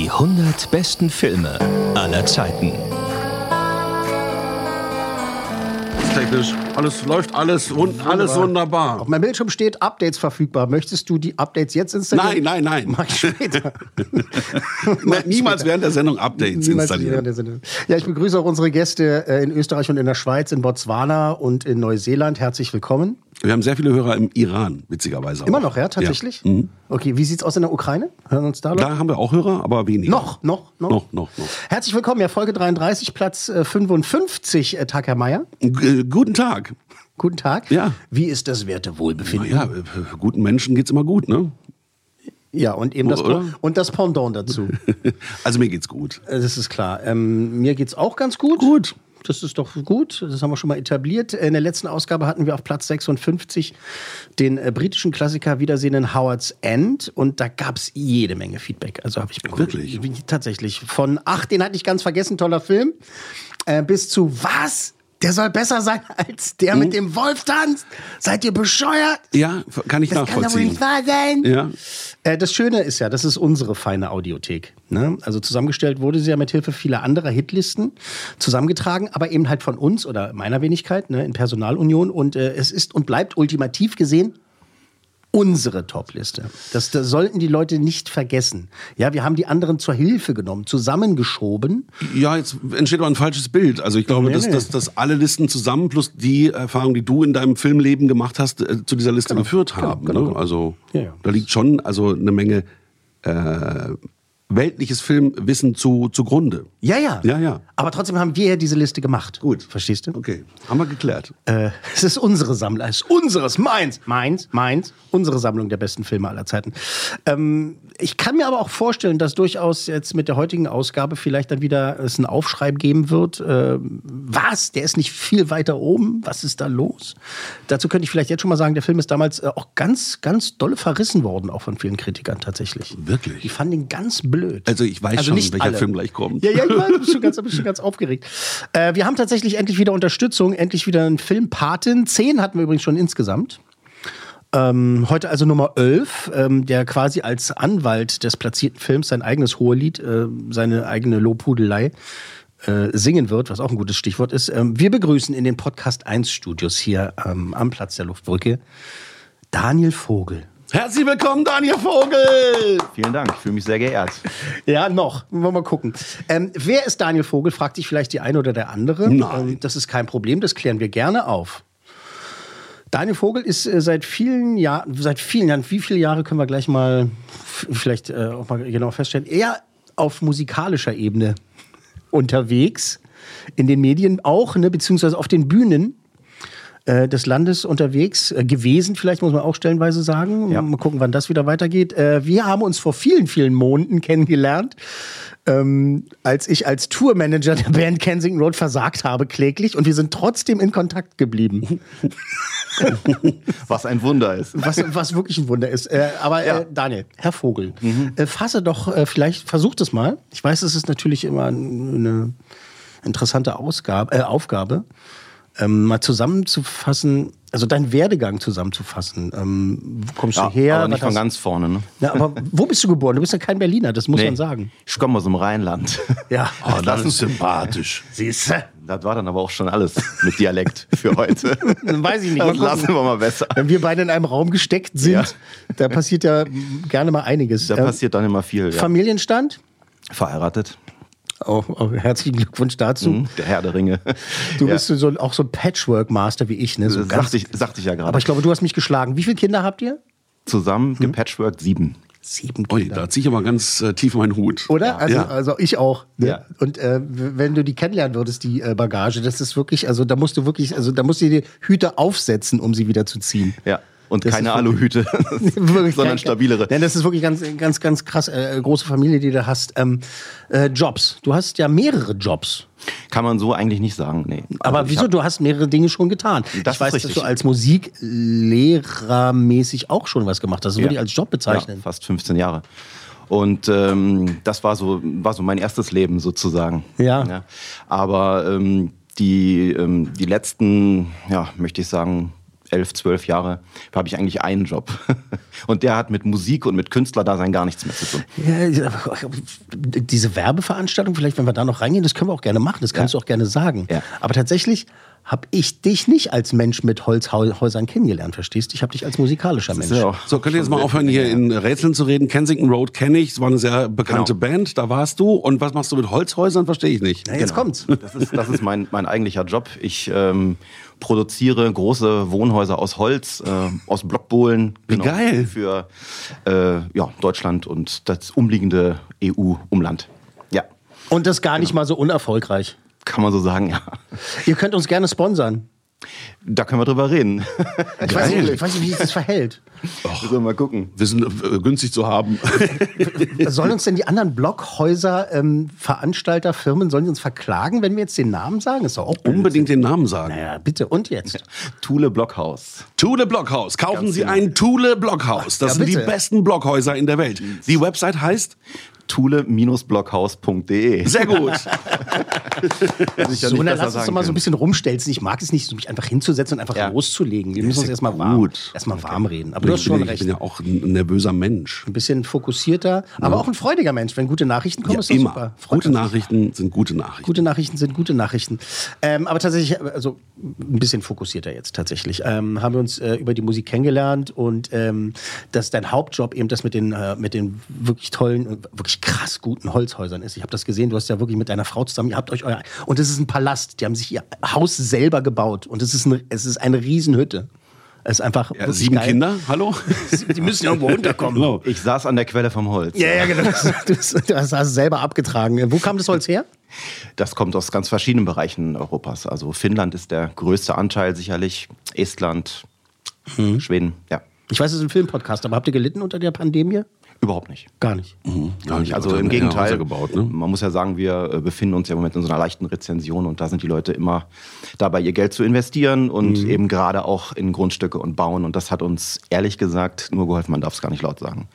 Die 100 besten Filme aller Zeiten. Technisch. Alles läuft alles und alles wunderbar. Auf meinem Bildschirm steht Updates verfügbar. Möchtest du die Updates jetzt installieren? Nein, nein, nein. Mach ich später. Nein, Niemals während der Sendung Updates Niemals installieren. während der Sendung. Ja, ich begrüße auch unsere Gäste äh, in Österreich und in der Schweiz, in Botswana und in Neuseeland. Herzlich willkommen. Wir haben sehr viele Hörer im Iran, witzigerweise. Immer auch. noch, ja, tatsächlich? Ja. Mhm. Okay, wie sieht's aus in der Ukraine? Hören uns da Leute? Da haben wir auch Hörer, aber weniger. Noch, noch, noch. Noch, noch, noch. Herzlich willkommen, ja, Folge 33, Platz äh, 55, äh, Tag, Herr Meier. G guten Tag. Guten Tag. Ja. Wie ist das Werte Wohlbefinden? Ja, äh, guten Menschen geht's immer gut, ne? Ja, und eben das, Oder? und das Pendant dazu. Also mir geht's gut. Äh, Das ist klar. Ähm, mir geht's auch ganz gut. Gut. Das ist doch gut. Das haben wir schon mal etabliert. In der letzten Ausgabe hatten wir auf Platz 56 den äh, britischen Klassiker Wiedersehen Howard's End. Und da gab's jede Menge Feedback. Also habe ich bekommen. Wirklich? Tatsächlich. Von, ach, den hatte ich ganz vergessen, toller Film. Äh, bis zu, was? Der soll besser sein als der mit dem Wolf tanzt. Seid ihr bescheuert? Ja, kann ich Das kann doch wohl nachvollziehen. nicht wahr sein. Ja. Äh, das Schöne ist ja, das ist unsere feine Audiothek. Ne? Also zusammengestellt wurde sie ja mit Hilfe vieler anderer Hitlisten zusammengetragen, aber eben halt von uns oder meiner Wenigkeit ne, in Personalunion. Und äh, es ist und bleibt ultimativ gesehen unsere Topliste. Das, das sollten die Leute nicht vergessen. Ja, wir haben die anderen zur Hilfe genommen, zusammengeschoben. Ja, jetzt entsteht aber ein falsches Bild. Also ich glaube, Nee, dass, nee. dass, dass alle Listen zusammen plus die Erfahrung, die du in deinem Filmleben gemacht hast, äh, zu dieser Liste geführt haben. genau, ne? genau. Also Ja, ja. da liegt schon also eine Menge äh, weltliches Filmwissen zu, zugrunde. Ja, ja. Ja, ja. Aber trotzdem haben wir ja diese Liste gemacht. Gut. Verstehst du? Okay, haben wir geklärt. Äh, es ist unsere Sammlung, es ist unseres, meins, meins, meins, unsere Sammlung der besten Filme aller Zeiten. Ähm, ich kann mir aber auch vorstellen, dass durchaus jetzt mit der heutigen Ausgabe vielleicht dann wieder es einen Aufschrei geben wird. Ähm, was? Der ist nicht viel weiter oben? Was ist da los? Dazu könnte ich vielleicht jetzt schon mal sagen, der Film ist damals äh, auch ganz, ganz dolle verrissen worden, auch von vielen Kritikern tatsächlich. Wirklich? Die fanden ihn ganz blöd. Also ich weiß schon, welcher Film gleich kommt. Ja, ja, ich bist schon ganz, schon ganz aufgeregt. Äh, wir haben tatsächlich endlich wieder Unterstützung, endlich wieder einen Filmpaten. Zehn hatten wir übrigens schon insgesamt. Ähm, heute also Nummer 11, ähm, der quasi als Anwalt des platzierten Films sein eigenes Hohelied, äh, seine eigene Lobhudelei äh, singen wird, was auch ein gutes Stichwort ist. Ähm, wir begrüßen in den Podcast 1 Studios hier ähm, am Platz der Luftbrücke Daniel Vogel. Herzlich willkommen, Daniel Vogel! Vielen Dank, ich fühle mich sehr geehrt. Ja, noch. Wollen wir mal gucken. Ähm, wer ist Daniel Vogel? Fragt sich vielleicht die eine oder der andere. Nein. Ähm, das ist kein Problem, das klären wir gerne auf. Daniel Vogel ist äh, seit vielen Jahren, seit vielen Jahren, wie viele Jahre können wir gleich mal vielleicht äh, auch mal genau feststellen, eher auf musikalischer Ebene unterwegs, in den Medien auch, ne, beziehungsweise auf den Bühnen äh, des Landes unterwegs äh, gewesen, vielleicht muss man auch stellenweise sagen. Ja. Mal gucken, wann das wieder weitergeht. Äh, wir haben uns vor vielen, vielen Monaten kennengelernt, ähm, als ich als Tourmanager der Band Kensington Road versagt habe, kläglich. Und wir sind trotzdem in Kontakt geblieben, Was ein Wunder ist. was, was wirklich ein Wunder ist. Äh, aber äh, Daniel, Herr Vogel, äh, fasse doch vielleicht, versucht es mal. Ich weiß, es ist natürlich immer eine interessante Ausgabe, äh, Aufgabe, ähm, mal zusammenzufassen, also deinen Werdegang zusammenzufassen. Ähm, wo kommst Ja, du her? aber nicht von ganz vorne. Ne? Ja, aber wo bist du geboren? Du bist ja kein Berliner, das muss Nee, man sagen. Ich komme aus dem Rheinland. Ja. Oh, das ist sympathisch. Siehst du? Das war dann aber auch schon alles mit Dialekt für heute. Dann weiß ich nicht. Das lassen wir mal besser. Wenn wir beide in einem Raum gesteckt sind, Ja. da passiert ja gerne mal einiges. Da Ähm, passiert dann immer viel. Ja. Familienstand? Verheiratet. Oh, oh, herzlichen Glückwunsch dazu. Hm, Der Herr der Ringe. Du Ja. bist so, auch so ein Patchwork-Master wie ich. Ne? So sagte ich, sagte ich ja aber gerade. ich glaube, du hast mich geschlagen. Wie viele Kinder habt ihr? Zusammen gepatchworked sieben. Sieben Ui, Kinder. da ziehe ich aber ganz äh, tief meinen Hut. Oder? Also, Ja. also ich auch. Ne? Ja. Und äh, wenn du die kennenlernen würdest, die äh, Bagage, das ist wirklich, also da musst du wirklich, also da musst du die Hüte aufsetzen, um sie wieder zu ziehen. Ja. Und Das keine Aluhüte, sondern stabilere. Nein, das ist wirklich ganz, ganz, ganz krass. Äh, große Familie, die du hast. Ähm, äh, Jobs. Du hast ja mehrere Jobs. Kann man so eigentlich nicht sagen, nee. Aber Also wieso? hab- Du hast mehrere Dinge schon getan. Das ich weiß, dass richtig. du als Musiklehrermäßig auch schon was gemacht hast. Das würde ich als Job Ja, bezeichnen. fast 15 Jahre. Und ähm, das war so, war so mein erstes Leben sozusagen. Ja. Aber ähm, die, ähm, die letzten, ja, möchte ich sagen, elf, zwölf Jahre habe ich eigentlich einen Job. Und der hat mit Musik und mit Künstlerdasein gar nichts mehr zu tun. Ja, diese Werbeveranstaltung, vielleicht, wenn wir da noch reingehen, das können wir auch gerne machen, das kannst Ja. du auch gerne sagen. Ja. Aber tatsächlich habe ich dich nicht als Mensch mit Holzhäusern kennengelernt, verstehst du? Ich habe dich als musikalischer Mensch. auch So, könnt ihr jetzt mal aufhören, hier in Rätseln zu reden? Kensington Road kenne ich, es war eine sehr bekannte Genau. Band, da warst du. Und was machst du mit Holzhäusern, verstehe ich nicht. Na, jetzt Genau. kommt's. Das ist, das ist mein, mein eigentlicher Job. Ich ähm, produziere große Wohnhäuser aus Holz, äh, aus Blockbohlen. Wie geil. Für äh, ja, Deutschland und das umliegende EU-Umland. Ja, Und das gar nicht mal so unerfolgreich. kann man so sagen, ja. Ihr könnt uns gerne sponsern. Da können wir drüber reden. Ich weiß, nicht, ich weiß nicht, wie sich das verhält. Müssen wir mal gucken. Wir sind äh, günstig zu haben. Sollen uns denn die anderen Blockhäuser, ähm, Veranstalter, Firmen, sollen die uns verklagen, wenn wir jetzt den Namen sagen? Ist doch auch. Unbedingt den Namen sagen. Naja, bitte. Und jetzt? Thule Blockhaus. Thule Blockhaus. Kaufen Ganz Sie genau. ein Thule Blockhaus. Das Ja, sind die bitte. besten Blockhäuser in der Welt. Die Website heißt Thule-blockhaus.de. sehr gut. So, dann lass uns doch mal so ein bisschen rumstelzen. Ich mag es nicht, mich einfach hinzusetzen und einfach Ja. loszulegen. Wir müssen uns ja erstmal warm, erstmal warm reden. Aber du hast ich, schon bin, ich recht. bin ja auch ein nervöser Mensch. Ein bisschen fokussierter, aber auch ein freudiger Mensch. Wenn gute Nachrichten kommen, Ja, ist das immer. super. Freut Gute. Nachrichten sind gute Nachrichten. Gute Nachrichten sind gute Nachrichten. Ähm, aber tatsächlich, also ein bisschen fokussierter jetzt tatsächlich. Ähm, haben wir uns äh, über die Musik kennengelernt und ähm, dass dein Hauptjob eben das mit den, äh, mit den wirklich tollen und wirklich krass guten Holzhäusern ist. Ich habe das gesehen, du hast ja wirklich mit deiner Frau zusammen, ihr habt euch euer. Und es ist ein Palast, die haben sich ihr Haus selber gebaut und es ist, ein, es ist eine Riesenhütte. Es ist einfach. Ja, sieben geil. Kinder, hallo? Die müssen irgendwo runterkommen. Genau. Ich saß an der Quelle vom Holz. Ja, ja, genau. Das, das, das hast du selber abgetragen. Wo kam das Holz her? Das kommt aus ganz verschiedenen Bereichen Europas. Also Finnland ist der größte Anteil sicherlich, Estland, Mhm. Schweden, ja. Ich weiß, es ist ein Filmpodcast, aber habt ihr gelitten unter der Pandemie? Überhaupt nicht. Gar nicht. Ja, die Also Leute im haben ja Gegenteil, Häuser gebaut, ne? man muss ja sagen, wir äh, befinden uns ja im Moment in so einer leichten Rezension und da sind die Leute immer dabei, ihr Geld zu investieren und Mhm. eben gerade auch in Grundstücke und Bauen und das hat uns ehrlich gesagt nur geholfen, man darf es gar nicht laut sagen.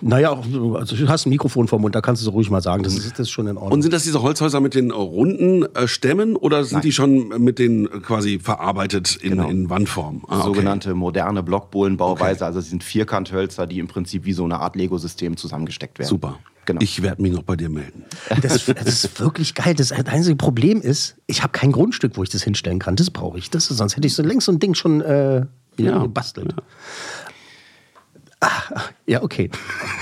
Naja, also du hast ein Mikrofon vor Mund, da kannst du so ruhig mal sagen. Das ist, das ist schon in Ordnung. Und sind das diese Holzhäuser mit den runden äh, Stämmen oder sind die schon mit den äh, quasi verarbeitet in, Genau. in Wandform? Ah, okay. Sogenannte moderne Blockbohlenbauweise, also sie sind Vierkanthölzer, die im Prinzip wie so eine Art Lego-System zusammengesteckt werden. Super. Genau. Ich werde mich noch bei dir melden. das, das ist wirklich geil. Das einzige Problem ist, ich habe kein Grundstück, wo ich das hinstellen kann. Das brauche ich. Das sonst hätte ich so längst so ein Ding schon äh, ja, Ja. gebastelt. Ah, ja, okay.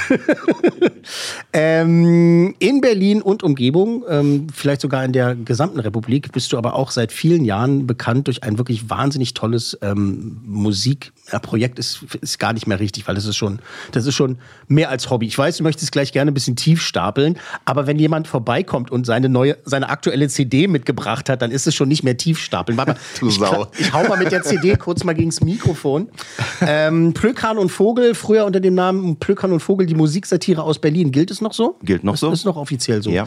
ähm, in Berlin und Umgebung, ähm, vielleicht sogar in der gesamten Republik, bist du aber auch seit vielen Jahren bekannt durch ein wirklich wahnsinnig tolles ähm, Musikprojekt. Ist, ist gar nicht mehr richtig, weil das ist schon, das ist schon mehr als Hobby. Ich weiß, du möchtest gleich gerne ein bisschen tief stapeln, aber wenn jemand vorbeikommt und seine neue, seine aktuelle CD mitgebracht hat, dann ist es schon nicht mehr tief stapeln. Warte Du ich, Sau. ich hau mal mit der CD kurz mal gegens Mikrofon. Ähm, Plökan und Vogel, früher unter dem Namen Plökan und Vogel, die Musiksatire aus Berlin. Gilt es noch so? Gilt noch ist, so. Ist noch offiziell so. Ja.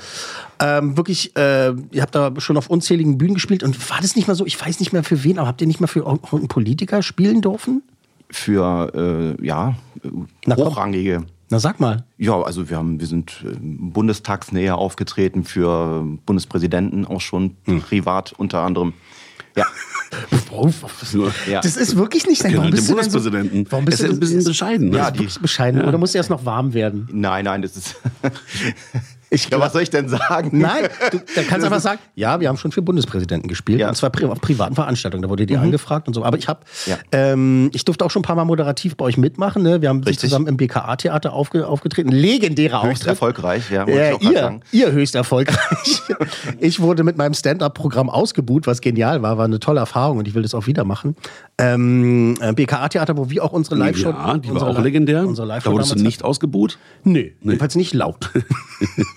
Ähm, wirklich, äh, ihr habt da schon auf unzähligen Bühnen gespielt und war das nicht mal so, ich weiß nicht mehr für wen, aber habt ihr nicht mal für irgendeinen Politiker spielen dürfen? Für, äh, ja, Na komm. hochrangige. Na sag mal. Ja, also wir haben, wir sind äh, bundestagsnähe aufgetreten für Bundespräsidenten auch schon Hm. privat unter anderem. Ja, Ja. Das ist wirklich nicht dein Genau, Warum den bist du denn so, Bundespräsidenten. warum bist ist du ein bisschen bescheiden. Ne? Ja, Ja, die- bescheiden. Oder musst du erst noch warm werden? nein, nein, das ist. Ich ja, was soll ich denn sagen? Nein, du, da kannst du einfach sagen, ja, wir haben schon für Bundespräsidenten gespielt. Ja. Und zwar auf privaten Veranstaltungen. Da wurde dir angefragt und so. Aber ich habe, Ja. ähm, ich durfte auch schon ein paar Mal moderativ bei euch mitmachen. Ne? Wir haben Richtig. zusammen im BKA-Theater aufge aufgetreten. Legendärer Höchst Auftritt. erfolgreich, ja. grad ihr, sagen. ihr höchst erfolgreich. ich wurde mit meinem Stand-up-Programm ausgebuht, was genial war, war eine tolle Erfahrung. Und ich will das auch wieder machen. Ähm, äh, BKA-Theater, wo wir auch unsere Live-Show. Ja, die war auch legendär. Unsere Da Live-Show wurdest du nicht ausgebuht? Nee, jedenfalls nicht laut.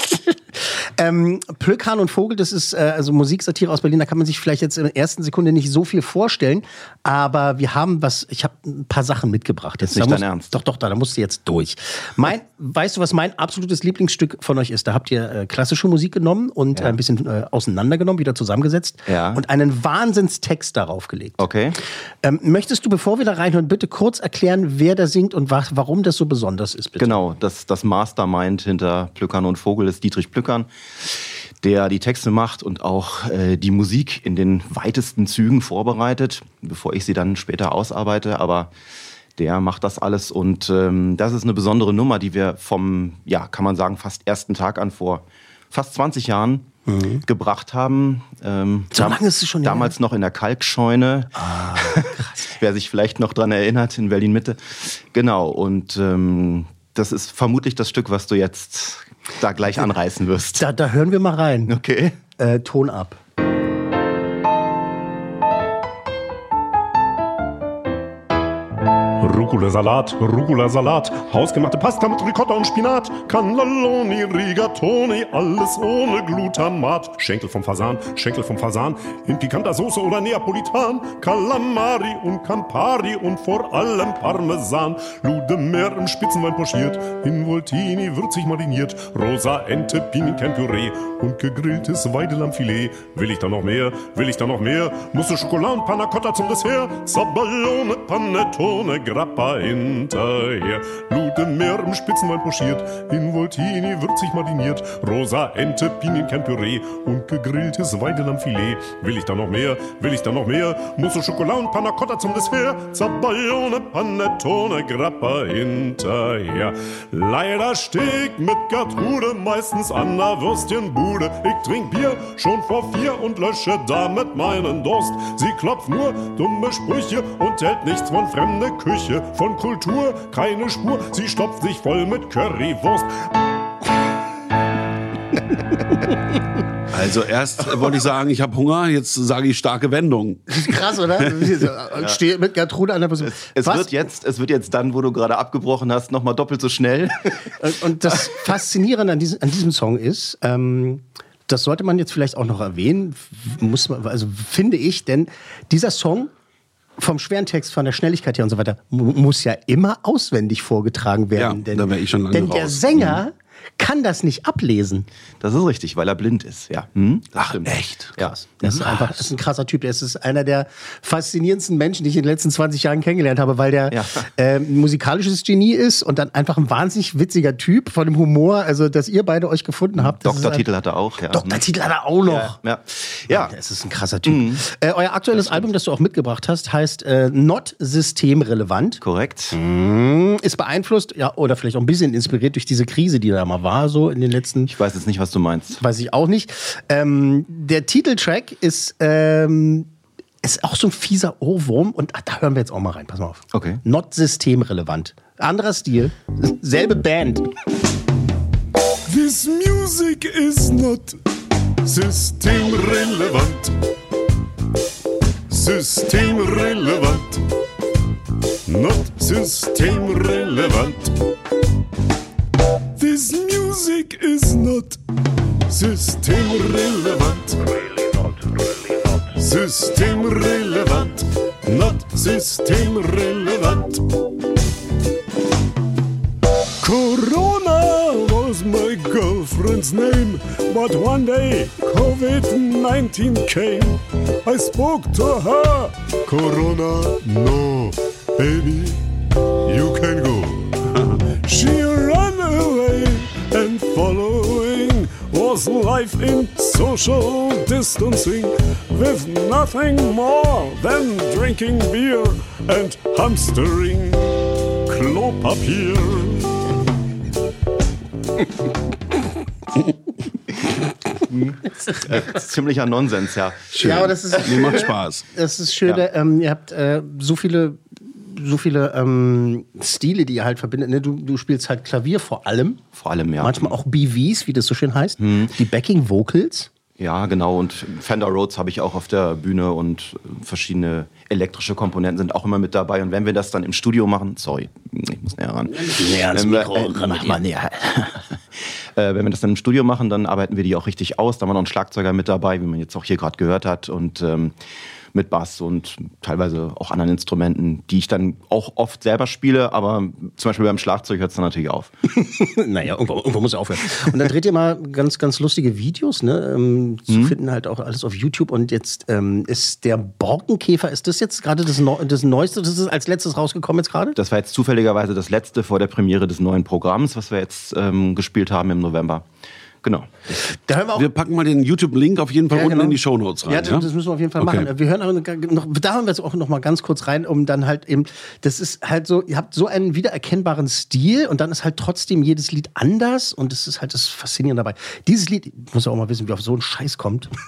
ähm, Plöck, Hahn und Vogel, das ist äh, also Musiksatire aus Berlin. Da kann man sich vielleicht jetzt in der ersten Sekunde nicht so viel vorstellen. Aber wir haben was, ich habe ein paar Sachen mitgebracht. Jetzt Da nicht dein Ernst? Doch, doch, da, da musst du jetzt durch. Mein, weißt du, was mein absolutes Lieblingsstück von euch ist? Da habt ihr äh, klassische Musik genommen und äh, ein bisschen äh, auseinandergenommen, wieder zusammengesetzt Ja. und einen Wahnsinnstext darauf gelegt. Okay. Ähm, möchtest du, bevor wir da reinhören, bitte kurz erklären, wer da singt und wa warum das so besonders ist, bitte? Genau, das, das Mastermind hinter Plückern und Vogel ist Dietrich Plückern, der die Texte macht und auch äh, die Musik in den weitesten Zügen vorbereitet, bevor ich sie dann später ausarbeite. Aber der macht das alles und ähm, das ist eine besondere Nummer, die wir vom, ja, kann man sagen, fast ersten Tag an vor fast 20 Jahren gebracht haben. Ähm, Mhm. So lange ist es schon her? Damals noch in der Kalkscheune. Ah, Wer sich vielleicht noch dran erinnert, in Berlin Mitte. Genau, und ähm, das ist vermutlich das Stück, was du jetzt da gleich anreißen wirst. Da, da hören wir mal rein. Okay. Äh, Ton ab. Rucola-Salat, Rucola-Salat, hausgemachte Pasta mit Ricotta und Spinat, Cannelloni, Rigatoni, alles ohne Glutamat. Schenkel vom Fasan, Schenkel vom Fasan, in pikanter Soße oder Neapolitan, Calamari und Campari und vor allem Parmesan. Ludemeer im Spitzenwein pochiert, in Voltini würzig mariniert, rosa Ente, Pinienkernpüree und gegrilltes Weidelammfilet. Will ich da noch mehr? Will ich da noch mehr? Musste Schokolade und Panna Cotta zum Dessert, Zaballone, Panettone, Grappa hinterher. Ludemeer im Spitzenwein pochiert, in Voltini würzig mariniert, rosa Ente, Pinienkernpüree und gegrilltes Weidelammfilet. Will ich da noch mehr? Will ich da noch mehr? Musste Schokolade und Panna Cotta zum Dessert, Zaballone, Panettone, Grappa hinterher. Leider steg mit Gertrude meistens an der Würstchenbude. Ich trink Bier schon vor vier und lösche damit meinen Durst. Sie klopft nur dumme Sprüche und hält nichts von fremde Küche. Von Kultur keine Spur, sie stopft sich voll mit Currywurst. Also erst wollte ich sagen, ich habe Hunger, jetzt sage ich starke Wendung. Krass, oder? Ich stehe mit Gertrude an der Person. Es Was? wird, jetzt, es wird jetzt dann, wo du gerade abgebrochen hast, nochmal doppelt so schnell. Und- Und das Faszinierende an diesem, an diesem Song ist, ähm, das sollte man jetzt vielleicht auch noch erwähnen, muss man, also finde ich, denn dieser Song vom schweren Text, von der Schnelligkeit her und so weiter, mu- muss ja immer auswendig vorgetragen werden. Ja, denn, da wär ich schon lange Denn der raus. Sänger kann das nicht ablesen. Das ist richtig, weil er blind ist, ja. Hm? Das Ach, stimmt. echt? Ja. Krass. Das ist einfach, das ist ein krasser Typ. Das ist einer der faszinierendsten Menschen, die ich in den letzten 20 Jahren kennengelernt habe, weil der Ja. äh, ein musikalisches Genie ist und dann einfach ein wahnsinnig witziger Typ von dem Humor, also dass ihr beide euch gefunden habt. das Doktortitel hat er auch, ja. Doktortitel hat er auch noch. Ja. Ja. Das ist ein krasser Typ. Äh, euer aktuelles Album, das du auch mitgebracht hast, heißt äh, Not Systemrelevant. Korrekt. Ist beeinflusst, ja, oder vielleicht auch ein bisschen inspiriert durch diese Krise, die da mal war, so in den letzten Ich weiß jetzt nicht, was du meinst. Weiß ich auch nicht. Ähm, der Titeltrack ist, ähm, ist auch so ein fieser Ohrwurm und ach, da hören wir jetzt auch mal rein. Pass mal auf. Okay. Not systemrelevant. Anderer Stil, selbe Band. This music is not systemrelevant. Systemrelevant. Not systemrelevant. This music is not systemrelevant. Systemrelevant. Not really not. System relevant, not system relevant. Corona was my girlfriend's name, but one day COVID 19 came. I spoke to her. Corona, no, baby, you can go. Following was life in social distancing, with nothing more than drinking beer and hamstering Klopapier. Das ist ziemlicher Nonsens, ja. Ja, aber das ist, Mir macht Spaß. das ist schön. Ähm, ihr habt äh, so viele, so viele ähm, Stile, die ihr halt verbindet. Ne? Du, du spielst halt Klavier vor allem. Vor allem, ja. Manchmal auch BVs, wie das so schön heißt. Die Backing Vocals. Ja, genau. Und Fender Rhodes habe ich auch auf der Bühne und verschiedene elektrische Komponenten sind auch immer mit dabei. Und wenn wir das dann im Studio machen, sorry, ich muss näher ran. Näher ans Mikro, ran mit mach mal näher. äh, wenn wir das dann im Studio machen, dann arbeiten wir die auch richtig aus. Da haben wir noch einen Schlagzeuger mit dabei, wie man jetzt auch hier gerade gehört hat. Und ähm, mit Bass und teilweise auch anderen Instrumenten, die ich dann auch oft selber spiele, aber zum Beispiel beim Schlagzeug hört es dann natürlich auf. naja, irgendwo, irgendwo muss er aufhören. Und dann dreht ihr mal ganz, ganz lustige Videos, ne? Ähm, zu finden halt auch alles auf YouTube. Und jetzt ähm, ist der Borkenkäfer, ist das jetzt gerade das, Neu das Neueste, das ist als letztes rausgekommen jetzt gerade? Das war jetzt zufälligerweise das letzte vor der Premiere des neuen Programms, was wir jetzt ähm, gespielt haben im November. Genau. Da hören wir auch. Wir packen mal den YouTube-Link auf jeden Fall Ja, unten genau. in die Shownotes rein. Ja, das, das müssen wir auf jeden Fall Okay. machen. Wir hören aber noch, da hören wir jetzt auch noch mal ganz kurz rein, um dann halt eben, das ist halt so, ihr habt so einen wiedererkennbaren Stil und dann ist halt trotzdem jedes Lied anders und das ist halt das Faszinierende dabei. Dieses Lied, ich muss ja auch mal wissen, wie auf so einen Scheiß kommt.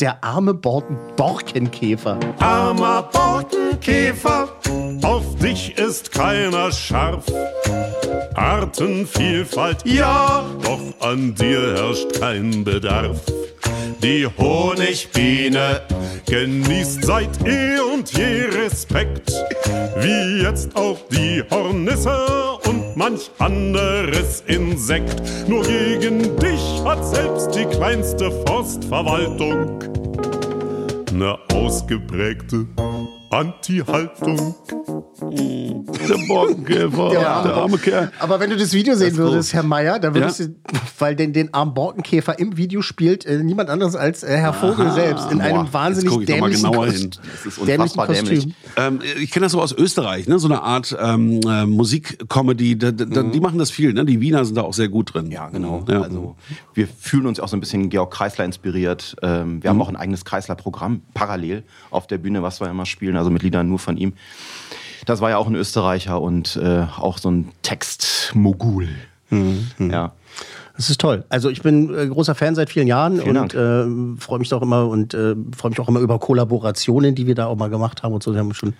Der arme Borken, Borkenkäfer. Armer Borkenkäfer, auf dich ist keiner scharf. Artenvielfalt, ja, doch an dir herrscht kein Bedarf. Die Honigbiene genießt seit eh und je Respekt, wie jetzt auch die Hornisse und manch anderes Insekt. Nur gegen dich hat selbst die kleinste Forstverwaltung eine ausgeprägte Anti-Haltung. Der Borkenkäfer, der, arme arme Kerl. Aber wenn du das Video sehen würdest, Herr Meier, dann würdest Ja. du, weil den, den armen Borkenkäfer im Video spielt äh, niemand anderes als äh, Herr Vogel selbst in einem boah, wahnsinnig noch mal dämlichen genauer Kost- hin. Das ist dämlichen unfassbar dämlich. Ähm, ich kenne das so aus Österreich, ne? so eine Art ähm, äh, Musikcomedy. Da, da, Die machen das viel, ne? die Wiener sind da auch sehr gut drin. Ja, genau. Ja. Also wir fühlen uns auch so ein bisschen Georg Kreisler inspiriert. Ähm, wir haben auch ein eigenes Kreisler-Programm parallel auf der Bühne, was wir immer spielen, also mit Liedern nur von ihm. Das war ja auch ein Österreicher und äh, auch so ein Textmogul. Ja. Das ist toll. Also ich bin äh, großer Fan seit vielen Jahren Vielen und äh, freue mich doch immer und äh, freue mich auch immer über Kollaborationen, die wir da auch mal gemacht haben und so. Wir haben schon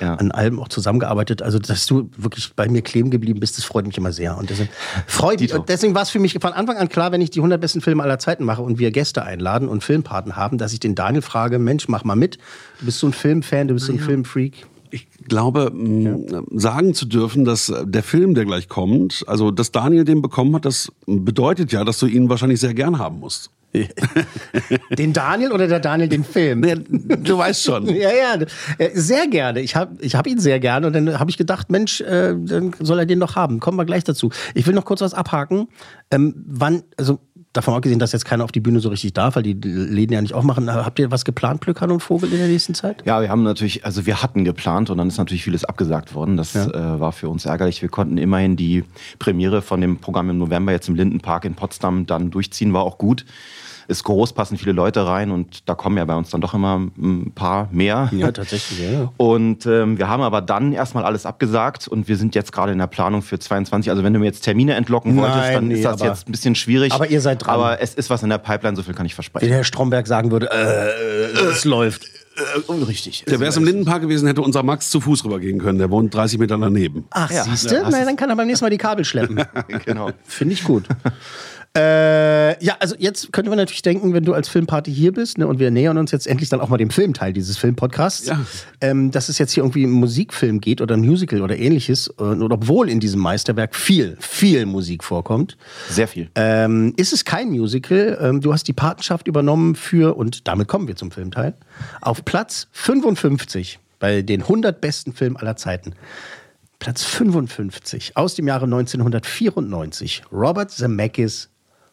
Ja. an Alben auch zusammengearbeitet. Also dass du wirklich bei mir kleben geblieben bist, das freut mich immer sehr. Und deswegen freut mich. Und deswegen war es für mich von Anfang an klar, wenn ich die 100 besten Filme aller Zeiten mache und wir Gäste einladen und Filmpaten haben, dass ich den Daniel frage: Mensch, mach mal mit. Du bist so ein Filmfan, du bist so ein Filmfreak. Ich glaube, mh, sagen zu dürfen, dass äh, der Film, der gleich kommt, also dass Daniel den bekommen hat, das bedeutet ja, dass du ihn wahrscheinlich sehr gern haben musst. Den Daniel oder der Daniel den Film? Ja, du weißt schon. Ja, ja, äh, sehr gerne. Ich habe ich hab ihn sehr gerne und dann habe ich gedacht, Mensch, äh, dann soll er den noch haben. Kommen wir gleich dazu. Ich will noch kurz was abhaken. Ähm, wann, also davon abgesehen, dass jetzt keiner auf die Bühne so richtig darf, weil die Läden ja nicht aufmachen, habt ihr was geplant, Plöckern und Vogel in der nächsten Zeit? Ja, wir haben natürlich, also wir hatten geplant und dann ist natürlich vieles abgesagt worden. Das äh, war für uns ärgerlich. Wir konnten immerhin die Premiere von dem Programm im November jetzt im Lindenpark in Potsdam dann durchziehen, war auch gut. Ist groß, passen viele Leute rein und da kommen ja bei uns dann doch immer ein paar mehr. Ja, tatsächlich, ja. Und ähm, wir haben aber dann erstmal alles abgesagt und wir sind jetzt gerade in der Planung für 22. Also wenn du mir jetzt Termine entlocken wolltest, Nein, dann nee, ist das aber- jetzt ein bisschen schwierig. aber ihr seid dran. Aber es ist was in der Pipeline, so viel kann ich Wenn versprechen. Herr Stromberg sagen würde, äh, es läuft. Richtig. Der wäre es im Lindenpark gewesen, hätte unser Max zu Fuß rübergehen können. Der wohnt 30 Meter daneben. Ach, Ja. siehst du? Ja, Na, dann kann er beim nächsten Mal die Kabel schleppen. genau. Finde ich gut. Äh, ja, also jetzt könnte man natürlich denken, wenn du als Filmparty hier bist ne, und wir nähern uns jetzt endlich dann auch mal dem Filmteil dieses Filmpodcasts, Ja. ähm, dass es jetzt hier irgendwie um Musikfilm geht oder ein Musical oder ähnliches, äh, und obwohl in diesem Meisterwerk viel, viel Musik vorkommt, Sehr viel. ähm, ist es kein Musical. Ähm, du hast die Patenschaft übernommen für, und damit kommen wir zum Filmteil, auf Platz 55 bei den 100 besten Filmen aller Zeiten. Platz 55 aus dem Jahre 1994. Robert Zemeckis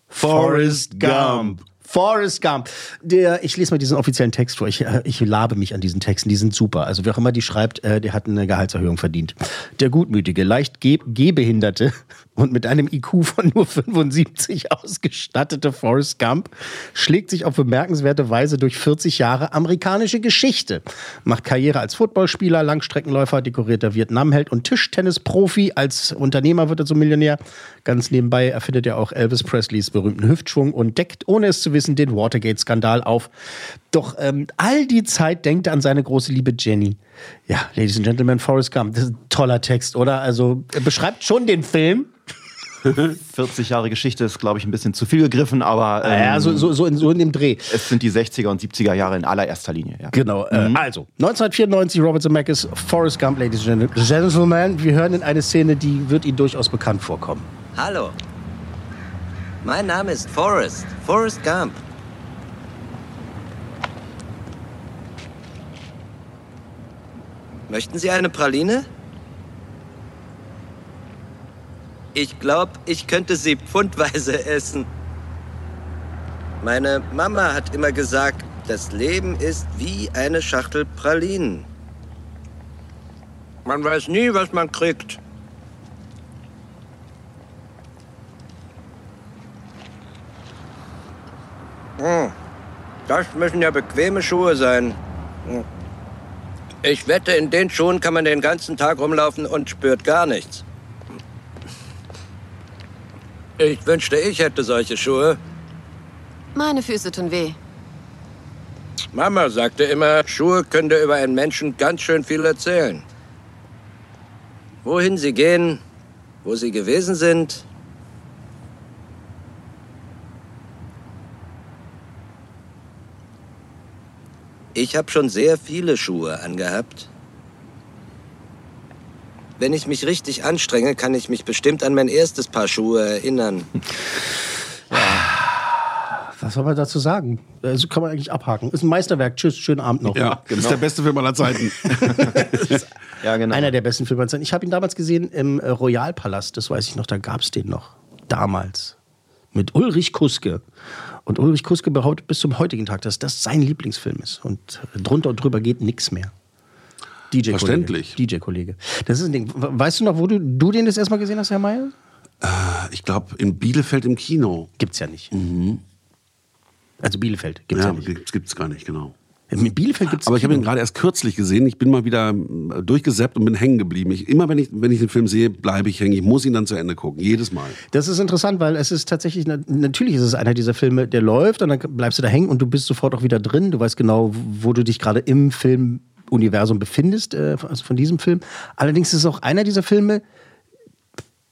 Forrest Gump. Forrest Gump. Der, ich lese mal diesen offiziellen Text vor. Ich, äh, ich labe mich an diesen Texten. Die sind super. Also wer auch immer die schreibt, äh, der hat eine Gehaltserhöhung verdient. Der gutmütige, leicht geh gehbehinderte und mit einem IQ von nur 75 ausgestattete Forrest Gump schlägt sich auf bemerkenswerte Weise durch 40 Jahre amerikanische Geschichte. Macht Karriere als Footballspieler, Langstreckenläufer, dekorierter Vietnamheld und Tischtennisprofi. Als Unternehmer wird er zum Millionär. Ganz nebenbei erfindet er auch Elvis Presleys berühmten Hüftschwung und deckt, ohne es zu wissen, den Watergate-Skandal auf. Doch ähm, all die Zeit denkt er an seine große Liebe Jenny. Ja, Ladies and Gentlemen, Forrest Gump. Das ist ein toller Text, oder? Also er beschreibt schon den Film. 40 Jahre Geschichte ist, glaube ich, ein bisschen zu viel gegriffen, aber ähm, ja, so, so, so, in, so in dem Dreh. es sind die 60er und 70er Jahre in allererster Linie. Ja. Genau. Äh, also, 1994, Robert Zemeckis, Forrest Gump, Ladies and Gentlemen. Wir hören in eine Szene, die wird Ihnen durchaus bekannt vorkommen. Hallo. Mein Name ist Forrest. Forrest Gump. Möchten Sie eine Praline? Ich glaube, ich könnte sie pfundweise essen. Meine Mama hat immer gesagt, das Leben ist wie eine Schachtel Pralinen. Man weiß nie, was man kriegt. Hm. Das müssen ja bequeme Schuhe sein. Hm. Ich wette, in den Schuhen kann man den ganzen Tag rumlaufen und spürt gar nichts. Ich wünschte, ich hätte solche Schuhe. Meine Füße tun weh. Mama sagte immer, Schuhe können über einen Menschen ganz schön viel erzählen. Wohin sie gehen, wo sie gewesen sind. Ich habe schon sehr viele Schuhe angehabt. Wenn ich mich richtig anstrenge, kann ich mich bestimmt an mein erstes Paar Schuhe erinnern. Was soll man dazu sagen? Also kann man eigentlich abhaken. Ist ein Meisterwerk. Tschüss, schönen Abend noch. Ja, das ist der beste Film aller Zeiten. Ja, genau. Einer der besten Filme. aller Zeiten. Ich habe ihn damals gesehen im Royalpalast, das weiß ich noch, da gab es den noch. Damals. Mit Ulrich Kuske. Und Ulrich Kuske behauptet bis zum heutigen Tag, dass das sein Lieblingsfilm ist. Und drunter und drüber geht nichts mehr. DJ-Kollege. Verständlich. DJ-Kollege. Das ist ein Ding. Weißt du noch, wo du, du den das erstmal gesehen hast, Herr Mayer? Ich glaube, in Bielefeld im Kino. Gibt's ja nicht. Also Bielefeld gibt's ja, Ja, nicht. gibt's gar nicht, genau. In Bielefeld gibt's Aber ich habe ihn gerade erst kürzlich gesehen. Ich bin mal wieder äh, durchgesäppt und bin hängen geblieben. Ich, immer wenn ich, wenn ich den Film sehe, bleibe ich hängen. Ich muss ihn dann zu Ende gucken. Jedes Mal. Das ist interessant, weil es ist tatsächlich, na- natürlich ist es einer dieser Filme, der läuft und dann bleibst du da hängen und du bist sofort auch wieder drin. Du weißt genau, wo du dich gerade im Filmuniversum befindest, äh, also von diesem Film. Allerdings ist es auch einer dieser Filme,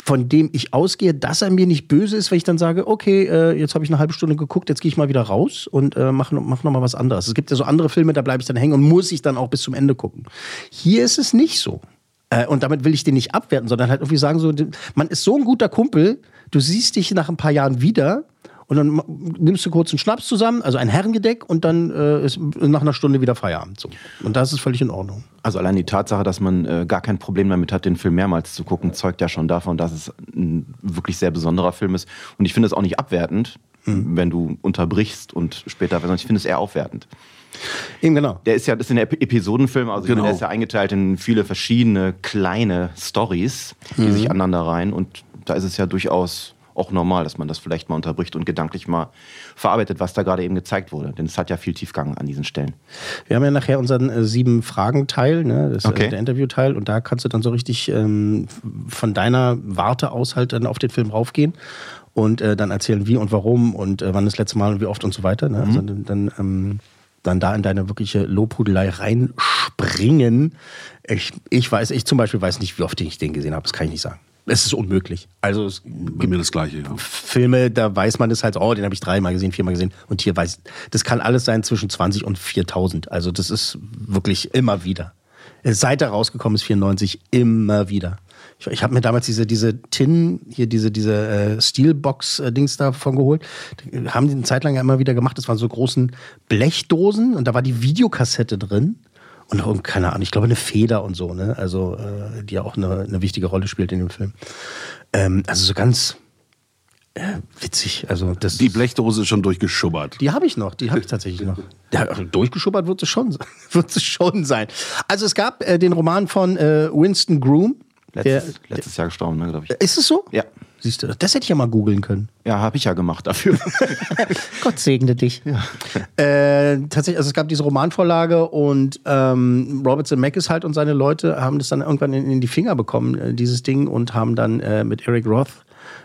von dem ich ausgehe, dass er mir nicht böse ist, wenn ich dann sage, okay, äh, jetzt habe ich eine halbe Stunde geguckt, jetzt gehe ich mal wieder raus und äh, mache mach noch mal was anderes. Es gibt ja so andere Filme, da bleibe ich dann hängen und muss ich dann auch bis zum Ende gucken. Hier ist es nicht so. Äh, und damit will ich den nicht abwerten, sondern halt irgendwie sagen, so, man ist so ein guter Kumpel, du siehst dich nach ein paar Jahren wieder und dann nimmst du kurz einen Schnaps zusammen, also ein Herrengedeck und dann äh, ist nach einer Stunde wieder Feierabend. So. Und das ist völlig in Ordnung. Also allein die Tatsache, dass man äh, gar kein Problem damit hat, den Film mehrmals zu gucken, zeugt ja schon davon, dass es ein wirklich sehr besonderer Film ist. Und ich finde es auch nicht abwertend, wenn du unterbrichst und später, sondern ich finde es eher aufwertend. Eben genau. Der ist ja, das ist ein Ep- Episodenfilm, also Genau. meine, der ist ja eingeteilt in viele verschiedene kleine Stories, die sich aneinander reihen. Und da ist es ja durchaus auch normal, dass man das vielleicht mal unterbricht und gedanklich mal verarbeitet, was da gerade eben gezeigt wurde. Denn es hat ja viel Tiefgang an diesen Stellen. Wir haben ja nachher unseren äh, sieben Fragen-Teil, ne? das ist Okay. äh, der Interview-Teil, und da kannst du dann so richtig ähm, von deiner Warte aus halt dann auf den Film raufgehen und äh, dann erzählen, wie und warum und äh, wann das letzte Mal und wie oft und so weiter. Ne? Also dann, dann, ähm, dann da in deine wirkliche Lobhudelei reinspringen. Ich, ich weiß, ich zum Beispiel weiß nicht, wie oft ich den gesehen habe. Das kann ich nicht sagen. Es ist unmöglich. Also es Bei mir das Gleiche, ja. Filme, da weiß man das halt, oh, den habe ich dreimal gesehen, viermal gesehen. Und hier weiß, das kann alles sein zwischen 20 und 4000. Also das ist wirklich immer wieder. Seit er rausgekommen ist, 94, immer wieder. Ich, ich habe mir damals diese, diese Tin, hier diese, diese äh, Steelbox-Dings davon geholt. Die haben die eine Zeit lang ja immer wieder gemacht. Das waren so großen Blechdosen und da war die Videokassette drin. Und auch, keine Ahnung, ich glaube eine Feder und so, ne? Also, äh, die ja auch eine, eine wichtige Rolle spielt in dem Film. Ähm, also so ganz äh, witzig. Also das Die Blechdose ist schon durchgeschubbert. die habe ich noch, die habe ich tatsächlich noch. Ja, also durchgeschubbert wird es schon, se- wird es schon sein. Also es gab äh, den Roman von äh, Winston Groom. Der, Letztes, letztes Jahr gestorben, ne, glaube ich. ist es so? Ja. Siehst du, das hätte ich ja mal googeln können. Ja, habe ich ja gemacht dafür. Gott segne dich. Äh, tatsächlich, also es gab diese Romanvorlage und ähm, Robert Zemeckis halt und seine Leute haben das dann irgendwann in, in die Finger bekommen, äh, dieses Ding, und haben dann äh, mit Eric Roth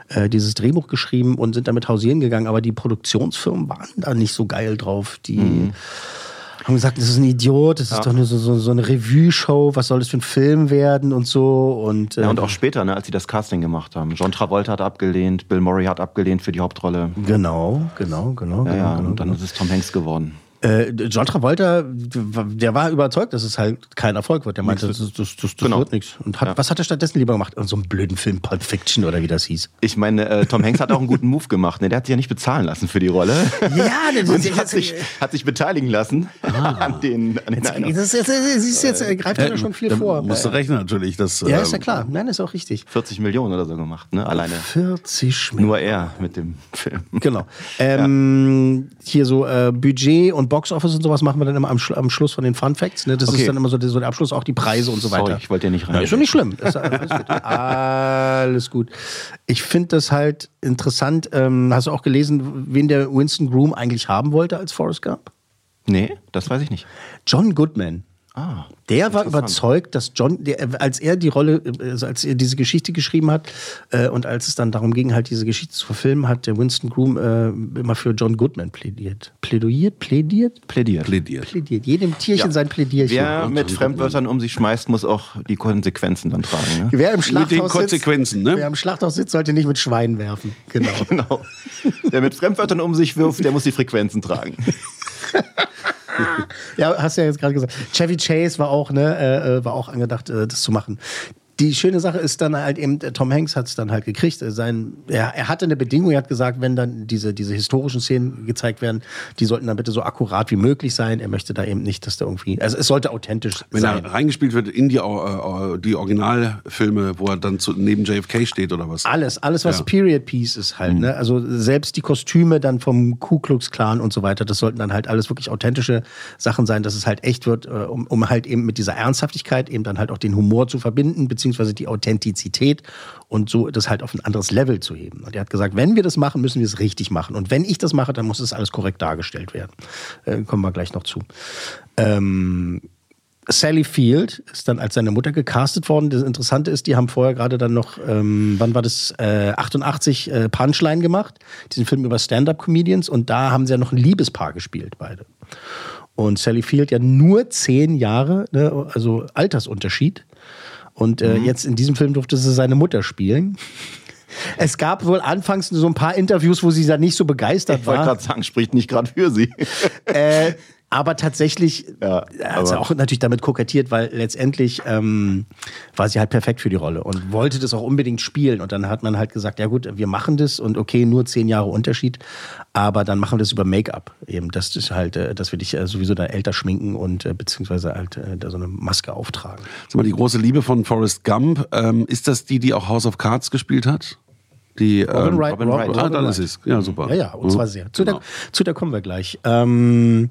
äh, dieses Drehbuch geschrieben und sind damit hausieren gegangen. Aber die Produktionsfirmen waren da nicht so geil drauf. Die Haben gesagt, das ist ein Idiot, das Ja. ist doch nur so, so, so eine Revue-Show, was soll das für ein Film werden und so. Und, äh, Ja, und auch später, ne, als sie das Casting gemacht haben. John Travolta hat abgelehnt, Bill Murray hat abgelehnt für die Hauptrolle. Genau, genau, genau. Ja, genau, ja, genau, und dann ist es Tom Hanks geworden. Äh, John Travolta, der war überzeugt, dass es halt kein Erfolg wird. Der meinte, das, das, das, das Genau. wird nichts. Und hat, Ja. was hat er stattdessen lieber gemacht? So einen blöden Film, Pulp Fiction oder wie das hieß. Ich meine, äh, Tom Hanks hat auch einen guten Move gemacht. Ne? Der hat sich ja nicht bezahlen lassen für die Rolle. Ja, das ist- hat sich, hat sich beteiligen lassen an den, an den Jetzt, Einnahmen. das ist, jetzt, du, jetzt äh, greift er da schon viel vor. Musst du rechnen natürlich. Dass, Ja, ist ja ähm, klar. Nein, ist auch richtig. 40 Millionen oder so gemacht, ne? Alleine. 40 Millionen. Nur er mit dem Film. Genau. Ähm, Hier so äh, Budget und Boxoffice und sowas machen wir dann immer am, Schlu- am Schluss von den Fun Facts. Ne? Das Okay. ist dann immer so der, so der Abschluss, auch die Preise und so weiter. Sorry, ich wollte ja nicht rein. Ja, ist schon nicht schlimm. Ist alles gut. Alles gut. Ich finde das halt interessant. Ähm, hast du auch gelesen, wen der Winston Groom eigentlich haben wollte als Forrest Gump? Nee, das weiß ich nicht. John Goodman. Ah. Der war überzeugt, dass John, der, als er die Rolle, also als er diese Geschichte geschrieben hat äh, und als es dann darum ging, halt diese Geschichte zu verfilmen, hat der Winston Groom äh, immer für John Goodman plädiert. Plädoyiert? Plädiert? Plädiert. Plädiert. Plädiert. Jedem Tierchen Ja. sein Plädierchen. Wer mit Fremdwörtern um sich schmeißt, muss auch die Konsequenzen dann tragen. Ne? Wer im Mit Schlachthaus den Konsequenzen, sitzt, ne? Wer im Schlachthaus sitzt, sollte nicht mit Schweinen werfen. Genau. Genau. Wer mit Fremdwörtern um sich wirft, der muss die Frequenzen tragen. Ja, hast du ja jetzt gerade gesagt. Chevy Chase war auch, ne, äh, äh, war auch angedacht, äh, das zu machen. Die schöne Sache ist dann halt eben, äh, Tom Hanks hat es dann halt gekriegt. Äh, Sein, er, er hatte eine Bedingung, er hat gesagt, wenn dann diese, diese historischen Szenen gezeigt werden, die sollten dann bitte so akkurat wie möglich sein. Er möchte da eben nicht, dass da irgendwie, also es sollte authentisch Wenn sein. er reingespielt wird in die, äh, die Originalfilme, wo er dann zu, neben JFK steht oder was? Alles, alles, was Ja. Period Piece ist halt, ne? Also selbst die Kostüme dann vom Ku Klux Klan und so weiter, das sollten dann halt alles wirklich authentische Sachen sein, dass es halt echt wird, äh, um, um halt eben mit dieser Ernsthaftigkeit eben dann halt auch den Humor zu verbinden, beziehungsweise die Authentizität und so das halt auf ein anderes Level zu heben. Und er hat gesagt, wenn wir das machen, müssen wir es richtig machen. Und wenn ich das mache, dann muss es alles korrekt dargestellt werden. Äh, kommen wir gleich noch zu. Ähm, Sally Field ist dann als seine Mutter gecastet worden. Das Interessante ist, die haben vorher gerade dann noch, ähm, wann war das, äh, 88 äh, Punchline gemacht, diesen Film über Stand-Up-Comedians und da haben sie ja noch ein Liebespaar gespielt, beide. Und Sally Field ja nur zehn Jahre, ne, also Altersunterschied. Und äh, jetzt in diesem Film durfte sie seine Mutter spielen. Es gab wohl anfangs so ein paar Interviews, wo sie da nicht so begeistert Ich wollte war. gerade sagen, spricht nicht gerade für sie. Äh, aber tatsächlich Ja, hat sie auch natürlich damit kokettiert, weil letztendlich ähm, war sie halt perfekt für die Rolle und wollte das auch unbedingt spielen. Und dann hat man halt gesagt, ja gut, wir machen das und okay, nur zehn Jahre Unterschied, aber dann machen wir das über Make-up. Eben, das ist halt, äh, dass wir dich äh, sowieso da älter schminken und äh, beziehungsweise halt da so eine Maske auftragen. Sag mal, die große Liebe von Forrest Gump, ähm, ist das die, die auch House of Cards gespielt hat? Die, Robin ähm, Wright, Robin Rob- Wright. Ah, Robin dann Wright. ist es. Ja, super. Ja, ja, und zwar sehr. Zu, Genau. der, zu der kommen wir gleich. Ähm,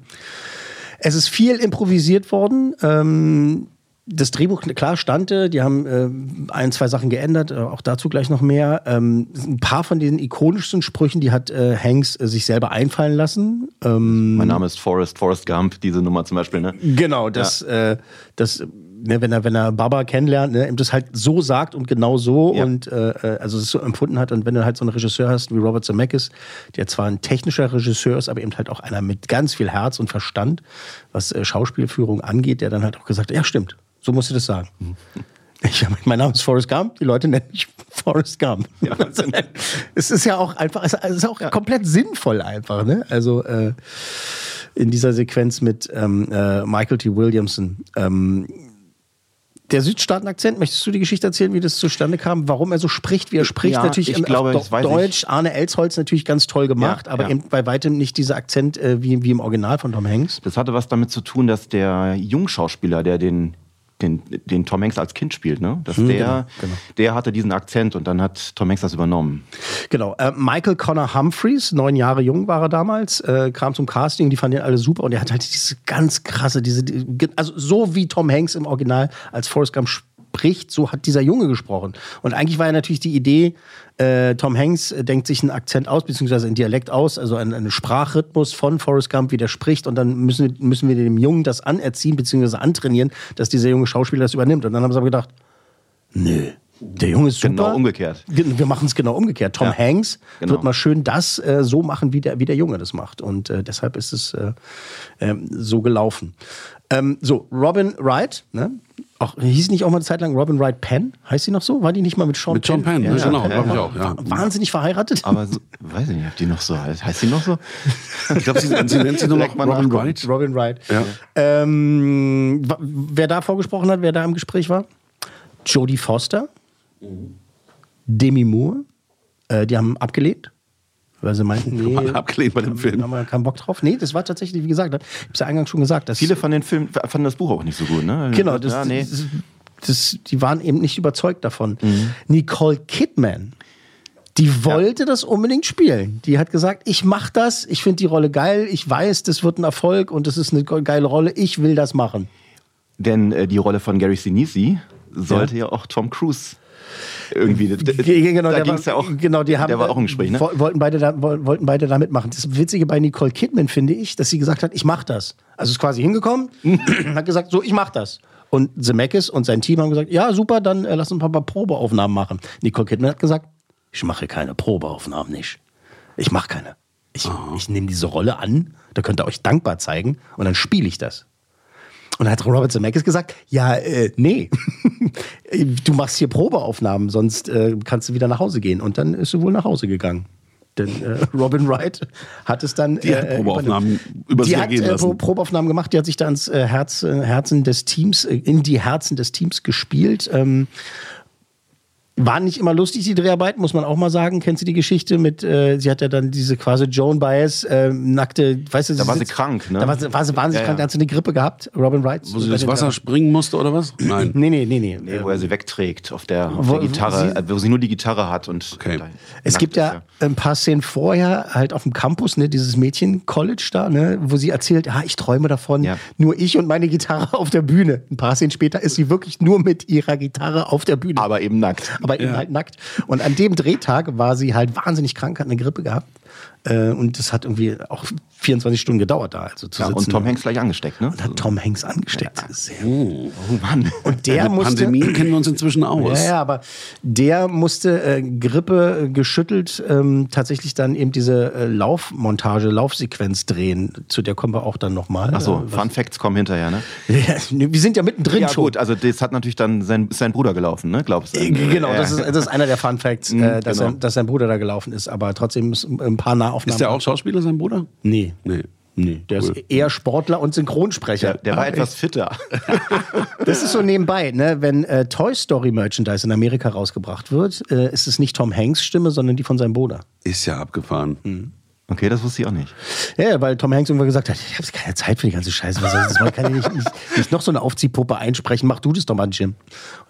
es ist viel improvisiert worden. Ähm, das Drehbuch, klar, stande, die haben äh, ein, zwei Sachen geändert, äh, auch dazu gleich noch mehr. Ähm, ein paar von diesen ikonischsten Sprüchen, die hat äh, Hanks äh, sich selber einfallen lassen. Ähm, Mein Name ist Forrest, Forrest Gump, diese Nummer zum Beispiel, ne? Genau, das, äh, das ne, wenn er, wenn er Baba kennenlernt, ne, ihm das halt so sagt und genau so Ja. und äh, äh, also es so empfunden hat. Und wenn du halt so einen Regisseur hast wie Robert Zemeckis, der zwar ein technischer Regisseur ist, aber eben halt auch einer mit ganz viel Herz und Verstand, was äh, Schauspielführung angeht, der dann halt auch gesagt hat, ja stimmt, so musst du das sagen. Ich, mein Name ist Forrest Gump, die Leute nennen mich Forrest Gump. es ist ja auch einfach, es ist auch komplett sinnvoll einfach, ne? Also äh, in dieser Sequenz mit ähm, äh, Michael T. Williamson. Ähm, der Südstaaten-Akzent, möchtest du die Geschichte erzählen, wie das zustande kam, warum er so spricht, wie er spricht? Ja, natürlich ich glaube, ich. Deutsch, Arne Elsholz natürlich ganz toll gemacht, Ja, aber ja. eben bei weitem nicht dieser Akzent äh, wie, wie im Original von Tom Hanks. Das hatte was damit zu tun, dass der Jungschauspieler, der den, den, den Tom Hanks als Kind spielt, ne? dass der, genau, genau. der hatte diesen Akzent und dann hat Tom Hanks das übernommen. Genau. Äh, Michael Connor Humphreys, neun Jahre jung war er damals, äh, kam zum Casting, die fanden ihn alle super und er hat halt diese ganz krasse, diese, die, also so wie Tom Hanks im Original als Forrest Gump spricht, so hat dieser Junge gesprochen. Und eigentlich war ja natürlich die Idee, äh, Tom Hanks äh, denkt sich einen Akzent aus, beziehungsweise einen Dialekt aus, also einen, einen Sprachrhythmus von Forrest Gump, wie der spricht, und dann müssen, wir- müssen wir dem Jungen das anerziehen, beziehungsweise antrainieren, dass dieser junge Schauspieler das übernimmt. Und dann haben sie aber gedacht, nö, Der Junge ist super. Genau umgekehrt. Ge- Wir machen es genau umgekehrt. Tom Ja, Hanks genau. wird mal schön das äh, so machen, wie der, wie der Junge das macht. Und äh, deshalb ist es äh, ähm, so gelaufen. Ähm, so, Robin Wright, ne? Auch, hieß nicht auch mal eine Zeit lang Robin Wright Penn? Heißt sie noch so? War die nicht mal mit Sean Mit John Penn, ne? ja, genau, ja, glaube ich ja. auch. Ja. Wahnsinnig verheiratet. Aber so, weiß ich nicht, ob die noch so heißt. Heißt die noch so? Ich glaube, sie, sie nennt sich nur noch mal Robin. Wright. Robin Wright. Ja. Ähm, wer da vorgesprochen hat, wer da im Gespräch war? Jodie Foster, Demi Moore. Äh, die haben abgelehnt, weil sie meinten, nee, Mal abgelehnt bei dem da Film. haben wir keinen Bock drauf. Nee, das war tatsächlich, wie gesagt, ich habe es ja eingangs schon gesagt. Dass Viele von den Filmen fanden das Buch auch nicht so gut, ne? Genau, das, ja, nee. das, das, die waren eben nicht überzeugt davon. Mhm. Nicole Kidman, die wollte das unbedingt spielen. Die hat gesagt, ich mach das, ich finde die Rolle geil, ich weiß, das wird ein Erfolg und das ist eine geile Rolle, ich will das machen. Denn äh, die Rolle von Gary Sinise sollte ja, auch Tom Cruise irgendwie. Genau, da ging's war, ja auch. genau, die haben, der war auch im Gespräch, ne? wo- Wollten beide, da, woll- wollten beide da mitmachen. Das Witzige bei Nicole Kidman finde ich, dass sie gesagt hat, ich mach das. Also ist quasi hingekommen, hat gesagt, so, ich mach das. Und Zemeckis und sein Team haben gesagt, ja, super, dann äh, lass uns ein paar Probeaufnahmen machen. Nicole Kidman hat gesagt, ich mache keine Probeaufnahmen nicht. Ich mache keine. Ich, ich nehme diese Rolle an, da könnt ihr euch dankbar zeigen und dann spiele ich das. Und dann hat Robert Zemeckis gesagt, ja, äh, nee, du machst hier Probeaufnahmen, sonst äh, kannst du wieder nach Hause gehen. Und dann ist sie wohl nach Hause gegangen. Denn äh, Robin Wright hat es dann. Die hat äh, Probeaufnahmen übernommen. übers Die Jahr hat gehen äh, lassen. Pro- Probeaufnahmen gemacht, die hat sich da ins äh, Herz, Herzen des Teams, in die Herzen des Teams gespielt. Ähm, waren nicht immer lustig, die Dreharbeiten, muss man auch mal sagen. Kennst du die Geschichte mit, äh, sie hat ja dann diese quasi Joan Baez, äh, nackte, weißt du, Da war sie sitzt- krank, ne? Da war sie, war sie wahnsinnig Ja, krank, ja. da hat sie eine Grippe gehabt, Robin Wright. Wo sie ins Wasser Dreharbeiten. springen musste oder was? Nein. Nee, nee, nee, nee. Nee, wo er sie wegträgt auf der, auf Wo- der Gitarre, sie- äh, wo sie nur die Gitarre hat und Okay. Es gibt ist, ja ein paar Szenen vorher, halt auf dem Campus, ne, dieses Mädchen-College da, ne, wo sie erzählt, ah, ich träume davon, Ja. nur ich und meine Gitarre auf der Bühne. Ein paar Szenen später ist sie wirklich nur mit ihrer Gitarre auf der Bühne. aber eben nackt. aber eben halt nackt. Und an dem Drehtag war sie halt wahnsinnig krank, hat eine Grippe gehabt. Äh, und das hat irgendwie auch 24 Stunden gedauert da. Also zu Ja, sitzen. und Tom Hanks gleich angesteckt, ne? hat Tom Hanks angesteckt. Sehr Oh Mann. Und der Mit musste. Pandemien kennen wir uns inzwischen aus. Ja, ja, aber der musste äh, Grippe geschüttelt ähm, tatsächlich dann eben diese äh, Laufmontage, Laufsequenz drehen. Zu der kommen wir auch dann nochmal. Achso, Äh, Fun Facts kommen hinterher, ne? ja, wir sind ja mittendrin Ja schon. gut, also das hat natürlich dann sein, sein Bruder gelaufen, ne? Glaubst du? Äh, Genau, das ist, das ist einer der Fun Facts, äh, dass, genau. sein, dass sein Bruder da gelaufen ist. Aber trotzdem ist ein paar Nahaufnahmen. Ist der auch Schauspieler, sein Bruder? Nee. Nee. Nee, der ist eher Sportler und Synchronsprecher. Der, der war etwas fitter. Das ist so nebenbei, ne? wenn äh, Toy Story Merchandise in Amerika rausgebracht wird, äh, ist es nicht Tom Hanks Stimme, sondern die von seinem Bruder. Ist ja abgefahren. Hm. Okay, das wusste ich auch nicht. Ja, weil Tom Hanks irgendwann gesagt hat, ich habe keine Zeit für die ganze Scheiße. Was soll ich das? Man kann ja nicht, nicht, nicht noch so eine Aufziehpuppe einsprechen. Mach du das doch mal, Jim.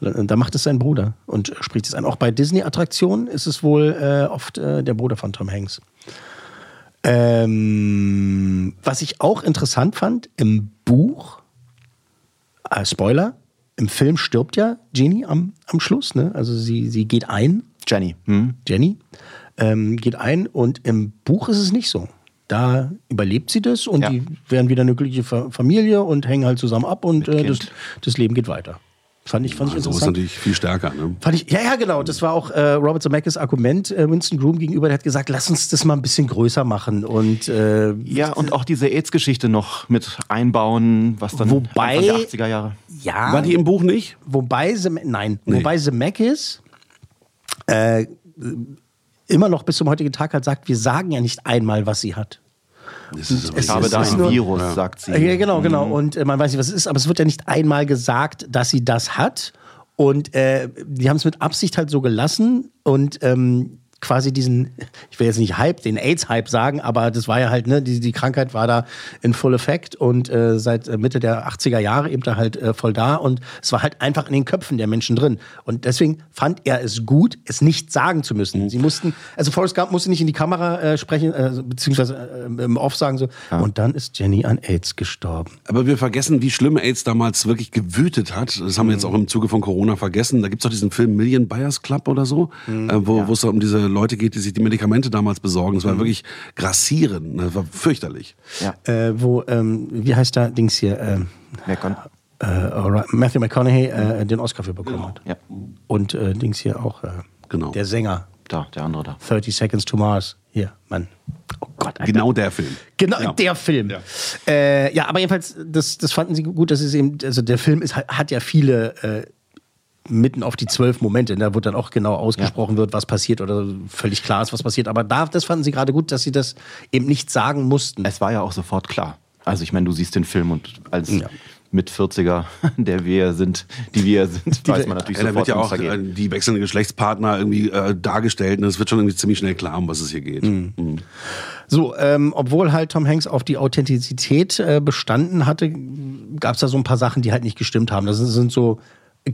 Und dann, da macht es sein Bruder und spricht es ein. Auch bei Disney-Attraktionen ist es wohl äh, oft äh, der Bruder von Tom Hanks. Ähm, was ich auch interessant fand, im Buch, äh, Spoiler, im Film stirbt ja Genie am, am Schluss. Ne? Also sie, sie geht ein Jenny. Hm? Jenny, ähm, geht ein und im Buch ist es nicht so. Da überlebt sie das und Ja. die werden wieder eine glückliche Fa- Familie und hängen halt zusammen ab und äh, das, das Leben geht weiter. Fand ich, fand ich Also ist interessant. natürlich viel stärker. Ne? Fand ich, ja, ja, genau. Das war auch äh, Robert Zemeckis Argument äh, Winston Groom gegenüber. Der hat gesagt, lass uns das mal ein bisschen größer machen. Und äh, Ja, und auch diese AIDS-Geschichte noch mit einbauen, was dann Wobei- Anfang der 80er Jahre. ja, War die im Buch nicht? wobei, nein, Nee. wobei Zemeckis äh, immer noch bis zum heutigen Tag halt sagt, wir sagen ja nicht einmal, was sie hat. Das ist aber Es Ich habe da ein Virus, Ja. sagt sie. Ja, genau, genau. Und äh, man weiß nicht, was es ist, aber es wird ja nicht einmal gesagt, dass sie das hat. Und äh, die haben es mit Absicht halt so gelassen und ähm, quasi diesen, ich will jetzt nicht Hype, den AIDS-Hype sagen, aber das war ja halt, ne, die, die Krankheit war da in Full Effect und äh, seit äh, Mitte der 80er Jahre eben da halt äh, voll da und es war halt einfach in den Köpfen der Menschen drin. Und deswegen fand er es gut, es nicht sagen zu müssen. Sie mussten, also Forrest Gump musste nicht in die Kamera äh, sprechen, äh, beziehungsweise äh, im Off sagen so, und dann ist Jenny an AIDS gestorben. Aber wir vergessen, wie schlimm AIDS damals wirklich gewütet hat. Das haben wir Mhm. jetzt auch im Zuge von Corona vergessen. Da gibt es doch diesen Film Million Buyers Club oder so, Mhm. wo wo es um diese Leute geht, die sich die Medikamente damals besorgen. Mhm. Das war wirklich grassierend. Das war fürchterlich. Ja. Äh, wo, ähm, wie heißt da Dings hier? Ähm, äh, Matthew McConaughey äh, den Oscar für bekommen hat. Ja, Und äh, Dings hier auch, äh, Genau. der Sänger, da, der andere da. 30 Seconds to Mars. Hier, Mann. Oh Gott, Alter. Genau der Film. Genau, Ja. der Film. Ja. Ja. Äh, ja, aber jedenfalls, das, das fanden sie gut, dass es eben, also der Film ist, hat ja viele äh, mitten auf die zwölf Momente, ne, wo dann auch genau ausgesprochen wird, was passiert oder völlig klar ist, was passiert. Aber da, das fanden sie gerade gut, dass sie das eben nicht sagen mussten. Es war ja auch sofort klar. Also ich meine, du siehst den Film und als Ja. mit 40er, der wir sind, die wir sind, weiß man natürlich Ja, da wird sofort, ja auch da äh, die wechselnden Geschlechtspartner irgendwie äh, dargestellt und es wird schon irgendwie ziemlich schnell klar, um was es hier geht. Mhm. So, ähm, obwohl halt Tom Hanks auf die Authentizität äh, bestanden hatte, gab es da so ein paar Sachen, die halt nicht gestimmt haben. Das sind so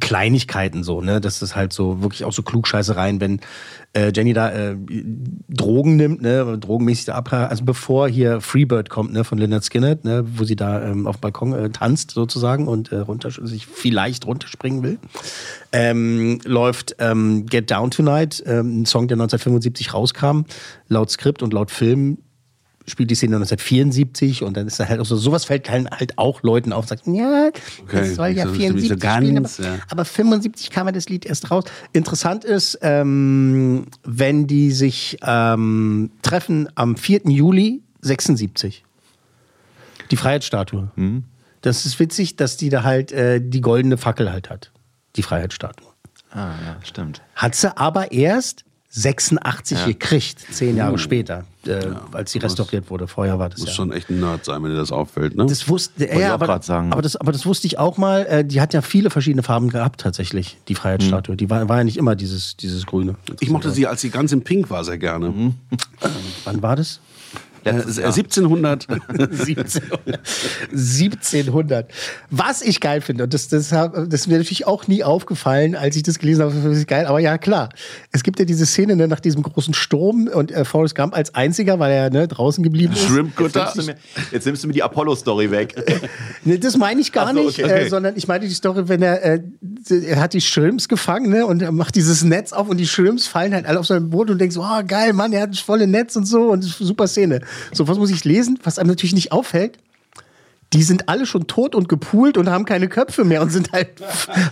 Kleinigkeiten so, ne? Das ist halt so wirklich auch so Klugscheißereien, wenn äh, Jenny da äh, Drogen nimmt, ne, drogenmäßig da ab, also bevor hier Freebird kommt, ne, von Leonard Skinner, ne, wo sie da ähm, auf dem Balkon äh, tanzt sozusagen und äh, runter, sich vielleicht runterspringen will, ähm, läuft ähm, Get Down Tonight, ähm, ein Song, der 1975 rauskam, laut Skript und laut Film spielt die Szene 1974 und dann ist da halt auch so, sowas fällt halt, halt auch Leuten auf, sagt, ja, Okay, das soll ja so- so 74 ganz, spielen, aber, ja. aber 75 kam ja das Lied erst raus. Interessant ist, ähm, wenn die sich ähm, treffen am 4. Juli 76. Die Freiheitsstatue. Mhm. Das ist witzig, dass die da halt äh, die goldene Fackel halt hat. Die Freiheitsstatue. Ah, ja, stimmt. Hat sie aber erst 86 gekriegt, zehn Jahre später, äh, als sie restauriert wurde. Vorher war das Muss ja. schon echt ein Nerd sein, wenn dir das auffällt, ne? Das wusste ich ja, auch aber, sagen. aber, das, aber das wusste ich auch mal. Äh, die hat ja viele verschiedene Farben gehabt, tatsächlich, die Freiheitsstatue. Die war, war ja nicht immer dieses, dieses Grüne. ich mochte sie, als sie ganz in Pink war, sehr gerne. Wann war das? Äh, Letztes äh, Jahr. 1700. 1700. 1700. Was ich geil finde, und das, das, hab- das ist mir natürlich auch nie aufgefallen, als ich das gelesen habe, das ist geil, aber ja, klar. Es gibt ja diese Szene ne, nach diesem großen Sturm und äh, Forrest Gump als einziger, weil er ne, draußen geblieben ist. Jetzt Shrimpkutter. nimmst, du mir, jetzt nimmst du mir die Apollo-Story weg. Nee, das meine ich gar so, nicht, okay. Äh, sondern ich meine die Story, wenn er, äh, er hat die Shrimps gefangen ne, und er macht dieses Netz auf und die Shrimps fallen halt alle auf sein Boot und denkst, so, oh geil, Mann, er hat das volle Netz und so und super Szene. So, was muss ich lesen? Was einem natürlich nicht auffällt, die sind alle schon tot und gepoolt und haben keine Köpfe mehr und sind halt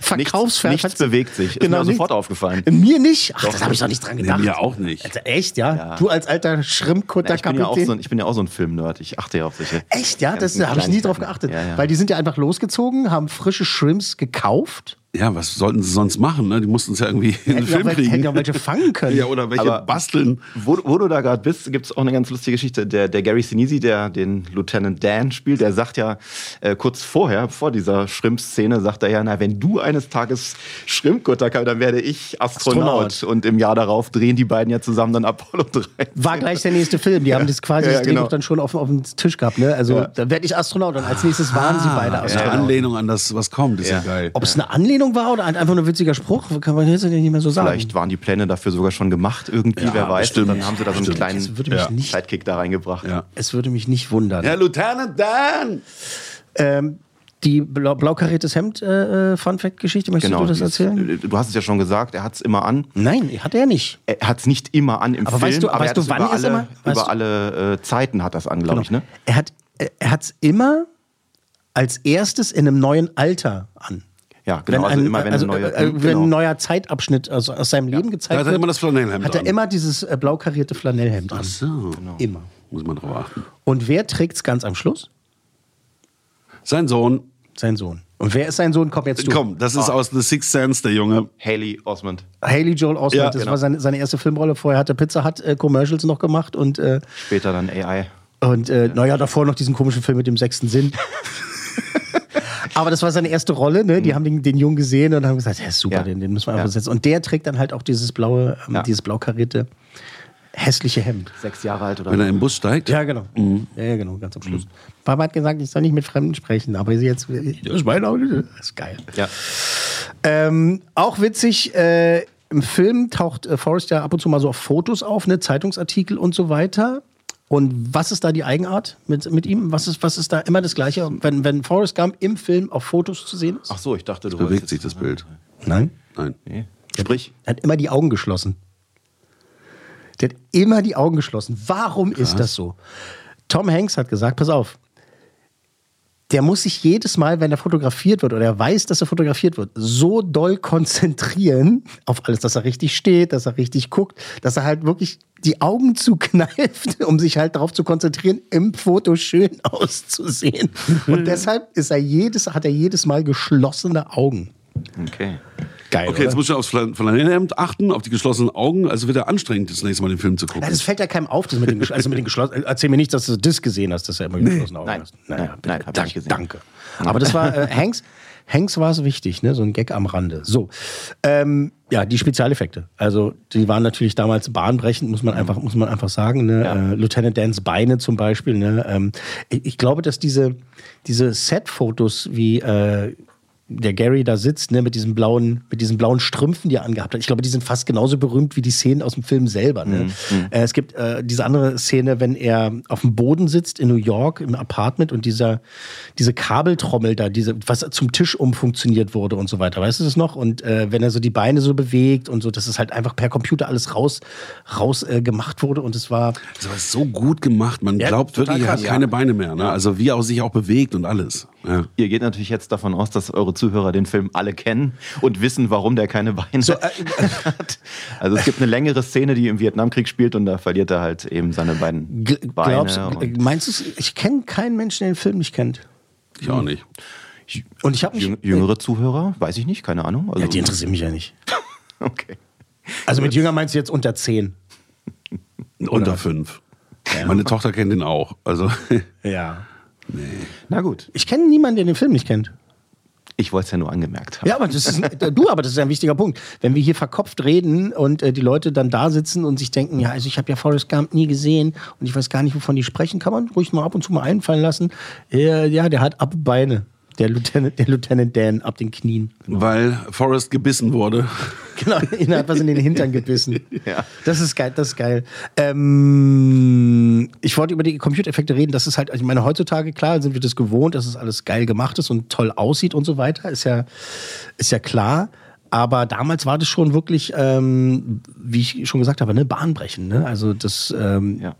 verkaufsfertig. nichts bewegt sich. Ist Genau, mir nichts. sofort aufgefallen. Mir nicht? Ach, das habe ich doch nicht dran Nee, gedacht. mir auch nicht. Alter, echt, ja? Ja. Du als alter Schrimpkutter ich, bin ja so, ein- ich bin ja auch so ein Film-Nerd. Ich achte ja auf solche. Echt, ja? Das ganzen habe ich nie drauf geachtet. Ja, ja. Weil die sind ja einfach losgezogen, haben frische Shrimps gekauft. Ja, was sollten sie sonst machen? Ne? Die mussten es ja irgendwie in den Film kriegen. hätten auch welche fangen können. Ja, oder welche Aber- basteln. Wo, wo du da gerade bist, gibt es auch eine ganz lustige Geschichte. Der, der Gary Sinise, der den Lieutenant Dan spielt, der sagt ja äh, kurz vorher, vor dieser Shrimp-Szene, sagt er ja, na, wenn du eines Tages Shrimpkutter kannst, dann werde ich Astronaut. Astronaut. Und im Jahr darauf drehen die beiden ja zusammen dann Apollo 13. War gleich der nächste Film. Die haben das quasi Ja, ja, das genau. dann schon auf, auf dem Tisch gehabt. Ne? Also Ja. da werde ich Astronaut und als nächstes waren sie beide Eine Astronauten. Anlehnung an das, was kommt, ist ja, Ja. geil. Ob es eine Anlehnung war oder einfach nur ein witziger Spruch, kann man jetzt nicht mehr so sagen. Vielleicht waren die Pläne dafür sogar schon gemacht, irgendwie, Ja, wer weiß. bestimmt. Und dann haben sie da so einen Stimmt. kleinen Es Sidekick da reingebracht. Ja. es würde mich nicht wundern. Herr Lieutenant Dan! Ähm, die blau, blau kariertes Hemd äh, äh, Fun Fact Geschichte, möchtest Genau. du das erzählen? Du hast es ja schon gesagt, er hat es immer an. Nein, hat er nicht. Er hat es nicht immer an im Aber Film, weißt du- aber weißt er du, es wann über er es alle, immer- weißt über du- alle äh, Zeiten hat das an, glaube ich. Ne? Er hat er hat's immer als erstes in einem neuen Alter an. Ja, genau. also immer wenn also, eine neue. äh, äh, wenn genau. ein neuer Zeitabschnitt also aus seinem Leben gezeigt Da hat er wird, immer das Flanellhemd hat er an. immer dieses äh, blau karierte Flanellhemd an. Ach so. Immer. Muss man drauf achten. Und wer trägt's ganz am Schluss? Sein Sohn, Sein Sohn. Und wer ist sein Sohn? Komm jetzt du. komm, das ist aus The Sixth Sense, der Junge. Haley Osmond. Haley Joel Osment, Ja, das genau. war seine, seine erste Filmrolle. Vorher hat er Pizza Hut äh, Commercials noch gemacht und, äh, Später dann AI. und äh, naja, davor noch diesen komischen Film mit dem sechsten Sinn. Aber das war seine erste Rolle, ne? Die haben den, den Jungen gesehen und haben gesagt, ja, super, Ja. den, den müssen wir einfach Ja. setzen. Und der trägt dann halt auch dieses blaue, ähm, Ja. dieses blau karierte, hässliche Hemd. Sechs Jahre alt oder Wenn er im Bus steigt. Ja, genau. Ja, ja, genau, ganz am Schluss. Papa hat gesagt, ich soll nicht mit Fremden sprechen, aber jetzt, das ist meine Auto, das ist geil. Ja. Ähm, auch witzig, äh, im Film taucht äh, Forrest ja ab und zu mal so auf Fotos auf, ne, Zeitungsartikel und so weiter. Und was ist da die Eigenart mit, mit ihm? Was ist, was ist da immer das Gleiche, wenn, wenn Forrest Gump im Film auf Fotos zu sehen ist? Ach so, ich dachte, du Bewegt sich das Bild. Nein. Nein. Nee. Sprich. Er hat immer die Augen geschlossen. Der hat immer die Augen geschlossen. Warum ist das so? Tom Hanks hat gesagt, pass auf, der muss sich jedes Mal, wenn er fotografiert wird oder er weiß, dass er fotografiert wird, so doll konzentrieren auf alles, dass er richtig steht, dass er richtig guckt, dass er halt wirklich die Augen zukneift, um sich halt darauf zu konzentrieren, im Foto schön auszusehen. Und deshalb ist er jedes, hat er jedes Mal geschlossene Augen. Okay. Geil. Okay, jetzt muss ich aufs Flan- Flanellhemd achten, auf die geschlossenen Augen. Also wird er anstrengend, das nächste Mal den Film zu gucken. Ja, das fällt ja keinem auf, das mit den, also mit den geschlossenen. Erzähl mir nicht, dass du das gesehen hast, dass er immer geschlossene Augen Nein. hast. Nein, Naja, nein, bitte. hab ich Dank- nicht gesehen. Danke. Aber das war äh, Hanks. Hanks war es wichtig, ne? so ein Gag am Rande. So, ähm, ja, die Spezialeffekte. Also die waren natürlich damals bahnbrechend, muss man einfach, muss man einfach sagen. Ne? Äh, Lieutenant Dans Beine zum Beispiel. Ne? Ähm, ich, ich glaube, dass diese, diese Set-Fotos wie äh, der Gary da sitzt, ne, mit diesen blauen, mit diesen blauen Strümpfen, die er angehabt hat. Ich glaube, die sind fast genauso berühmt wie die Szenen aus dem Film selber. Ne? Äh, es gibt äh, diese andere Szene, wenn er auf dem Boden sitzt in New York im Apartment und dieser, diese Kabeltrommel da, diese, was zum Tisch umfunktioniert wurde und so weiter. Weißt du das noch? Und äh, wenn er so die Beine so bewegt und so, dass es halt einfach per Computer alles raus, raus äh, gemacht wurde und es war. Das war so gut gemacht. Man Ja, glaubt wirklich, er hat ja. keine Beine mehr. Ne? Also wie er sich auch bewegt und alles. Ja. Ihr geht natürlich jetzt davon aus, dass eure Zuhörer den Film alle kennen und wissen, warum der keine Beine So, äh, hat. Also es gibt eine längere Szene, die im Vietnamkrieg spielt und da verliert er halt eben seine beiden Beine. Glaubst, meinst du, ich kenne keinen Menschen, der den Film nicht kennt. Ich auch nicht. Und ich habe jüngere Zuhörer? Weiß ich nicht, keine Ahnung. Also, Ja, die interessieren mich ja nicht. okay. Also mit Jünger meinst du jetzt unter 10? Unter fünf. Meine Tochter kennt ihn auch. Also Ja. Na gut, Ich kenne niemanden, der den Film nicht kennt. Ich wollte es ja nur angemerkt haben. Ja, aber das ist ein, du, aber das ist ein wichtiger Punkt. Wenn wir hier verkopft reden und äh, die Leute dann da sitzen und sich denken, ja, also ich habe ja Forrest Gump nie gesehen und ich weiß gar nicht, wovon die sprechen, kann man ruhig mal ab und zu mal einfallen lassen. Äh, ja, der hat ab Beine. Der Lieutenant, der Lieutenant Dan ab den Knien. weil Forrest gebissen wurde. Genau, ihn hat was in den Hintern gebissen. Ja. Das ist geil, das ist geil. Ähm, ich wollte über die Computereffekte reden. Das ist halt, also ich meine, heutzutage, klar, sind wir das gewohnt, dass es alles geil gemacht ist und toll aussieht und so weiter. Ist ja, ist ja klar. Aber damals war das schon wirklich, ähm, wie ich schon gesagt habe, ne, bahnbrechend. Ne? Also das, ähm, Ja.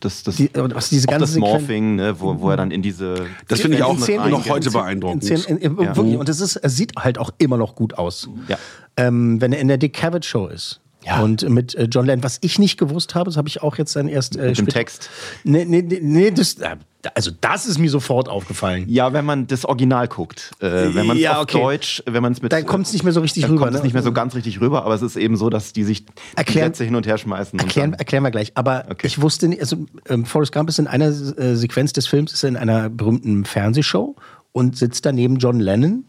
Das, das, Die- was diese ganze das Morphing, ne, wo, wo er dann in diese. Das finde ich auch Sequenzen noch heute beeindruckend. in in- Ja. Wirklich, und es, ist, es sieht halt auch immer noch gut aus. Ja. Ähm, wenn er in der Dick Cavett Show ist. Ja. Und mit äh, John Lennon, was ich nicht gewusst habe, das habe ich auch jetzt dann erst. Äh, Mit dem Text. Nee, nee, nee, nee das, äh, also das ist mir sofort aufgefallen. Ja, wenn man das Original guckt. Äh, wenn man es Ja, auf okay. Deutsch, wenn man es mit. Dann kommt's nicht mehr so richtig dann rüber, Kommt es ne? nicht mehr so ganz richtig rüber, aber es ist eben so, dass die sich Erklären- die Sätze hin und her schmeißen. und Erklären, dann- erklären wir gleich. Aber Okay. ich wusste nicht, also ähm, Forrest Gump ist in einer äh, Sequenz des Films, ist in einer berühmten Fernsehshow und sitzt daneben John Lennon.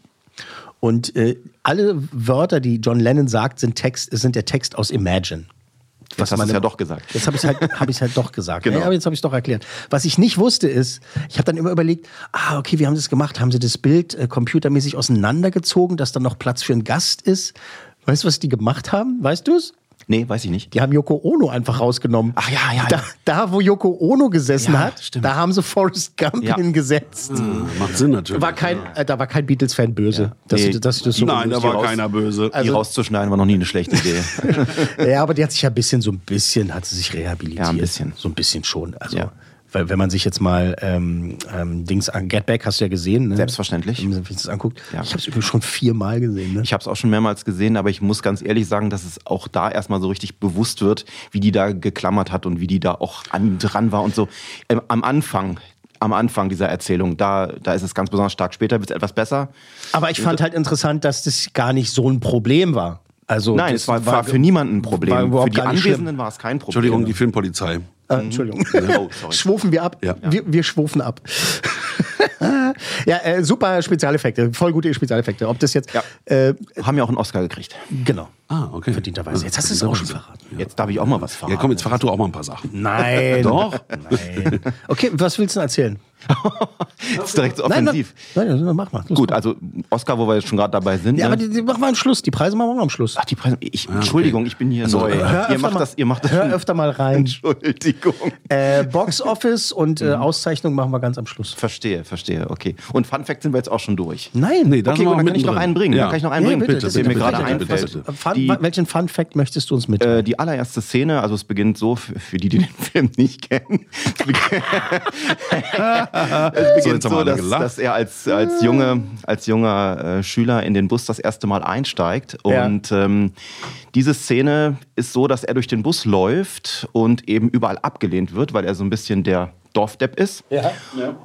Und äh, alle Wörter, die John Lennon sagt, sind, Text, sind der Text aus Imagine. Was hast du ja doch gesagt. Jetzt habe ich es halt, hab halt doch gesagt. Genau. Ja, aber jetzt habe ich es doch erklärt. Was ich nicht wusste ist, ich habe dann immer überlegt, ah, okay, wie haben sie das gemacht? Haben sie das Bild äh, computermäßig auseinandergezogen, dass dann noch Platz für einen Gast ist? Weißt du, was die gemacht haben? Weißt du es? Nee, weiß ich nicht. Die haben Yoko Ono einfach rausgenommen. Ach ja, ja, Da, ja. da wo Yoko Ono gesessen Ja, hat, stimmt. da haben sie Forrest Gump Ja. hingesetzt. Macht Sinn natürlich. War kein, äh, da war kein Beatles-Fan böse. Dass, Nee. dass ich das so Nein, da war raus- keiner böse. die rauszuschneiden war noch nie eine schlechte Idee. Ja, aber die hat sich ja ein bisschen, so ein bisschen, hat sie sich rehabilitiert. Ja, ein bisschen. So ein bisschen schon. Also, Ja. Weil wenn man sich jetzt mal ähm, ähm, Dings an Get Back hast du ja gesehen, ne? Selbstverständlich. Wenn man sich das anguckt. Ja. Ich habe es übrigens schon viermal gesehen. Ne? Ich habe es auch schon mehrmals gesehen, aber ich muss ganz ehrlich sagen, dass es auch da erstmal so richtig bewusst wird, wie die da geklammert hat und wie die da auch an, dran war und so. Ähm, am Anfang, am Anfang dieser Erzählung, da, da ist es ganz besonders stark. Später wird es etwas besser. aber ich fand halt interessant, dass das gar nicht so ein Problem war. Also, Nein, es war, war für niemanden ein Problem. Für die Anwesenden war es kein Problem. Entschuldigung, die Filmpolizei. Äh, Entschuldigung. Oh. Schwufen wir ab? Ja. Wir, wir schwufen ab. ja, äh, super Spezialeffekte, voll gute Spezialeffekte. Ob das jetzt, Ja. äh, Haben ja auch einen Oscar gekriegt. genau, Ah, okay. verdienterweise. Jetzt hast du es auch schon verraten. Jetzt darf ich auch mal was verraten. Ja, komm, jetzt verrat du auch mal ein paar Sachen. Nein. Doch? Nein. Okay, was willst du denn erzählen? Das ist direkt so Nein, offensiv. Nein, nein, mach mal. Gut, mach. also Oscar, wo wir jetzt schon gerade dabei sind. Ja, ne? aber die, die machen wir am Schluss. Die Preise machen wir am Schluss. Ach, die Preise. Ich, Entschuldigung, ich bin hier neu. Hör ihr macht mal- das, ihr macht das. Hör öfter mal rein. Entschuldigung. Äh, Box Office und äh, Auszeichnung machen wir ganz am Schluss. Verstehe, verstehe, okay. Und Fun Fact sind wir jetzt auch schon durch. Nein. Nee, da Okay, gut, dann kann ich noch einen bringen. Ja. Dann kann ich noch einen Nee, bringen, bitte, bitte, mir bitte, gerade bitte, einfällt. Fun welchen Fun Fact möchtest du uns mitteilen? Äh, die allererste Szene, also es beginnt so, für die, die den Film nicht kennen. es beginnt So, so, dass, dass er als, als, junge, als junger äh, Schüler in den Bus das erste Mal einsteigt. Ja. Und ähm, diese Szene ist so, dass er durch den Bus läuft und eben überall abgelehnt wird, weil er so ein bisschen der Dorfdepp ist.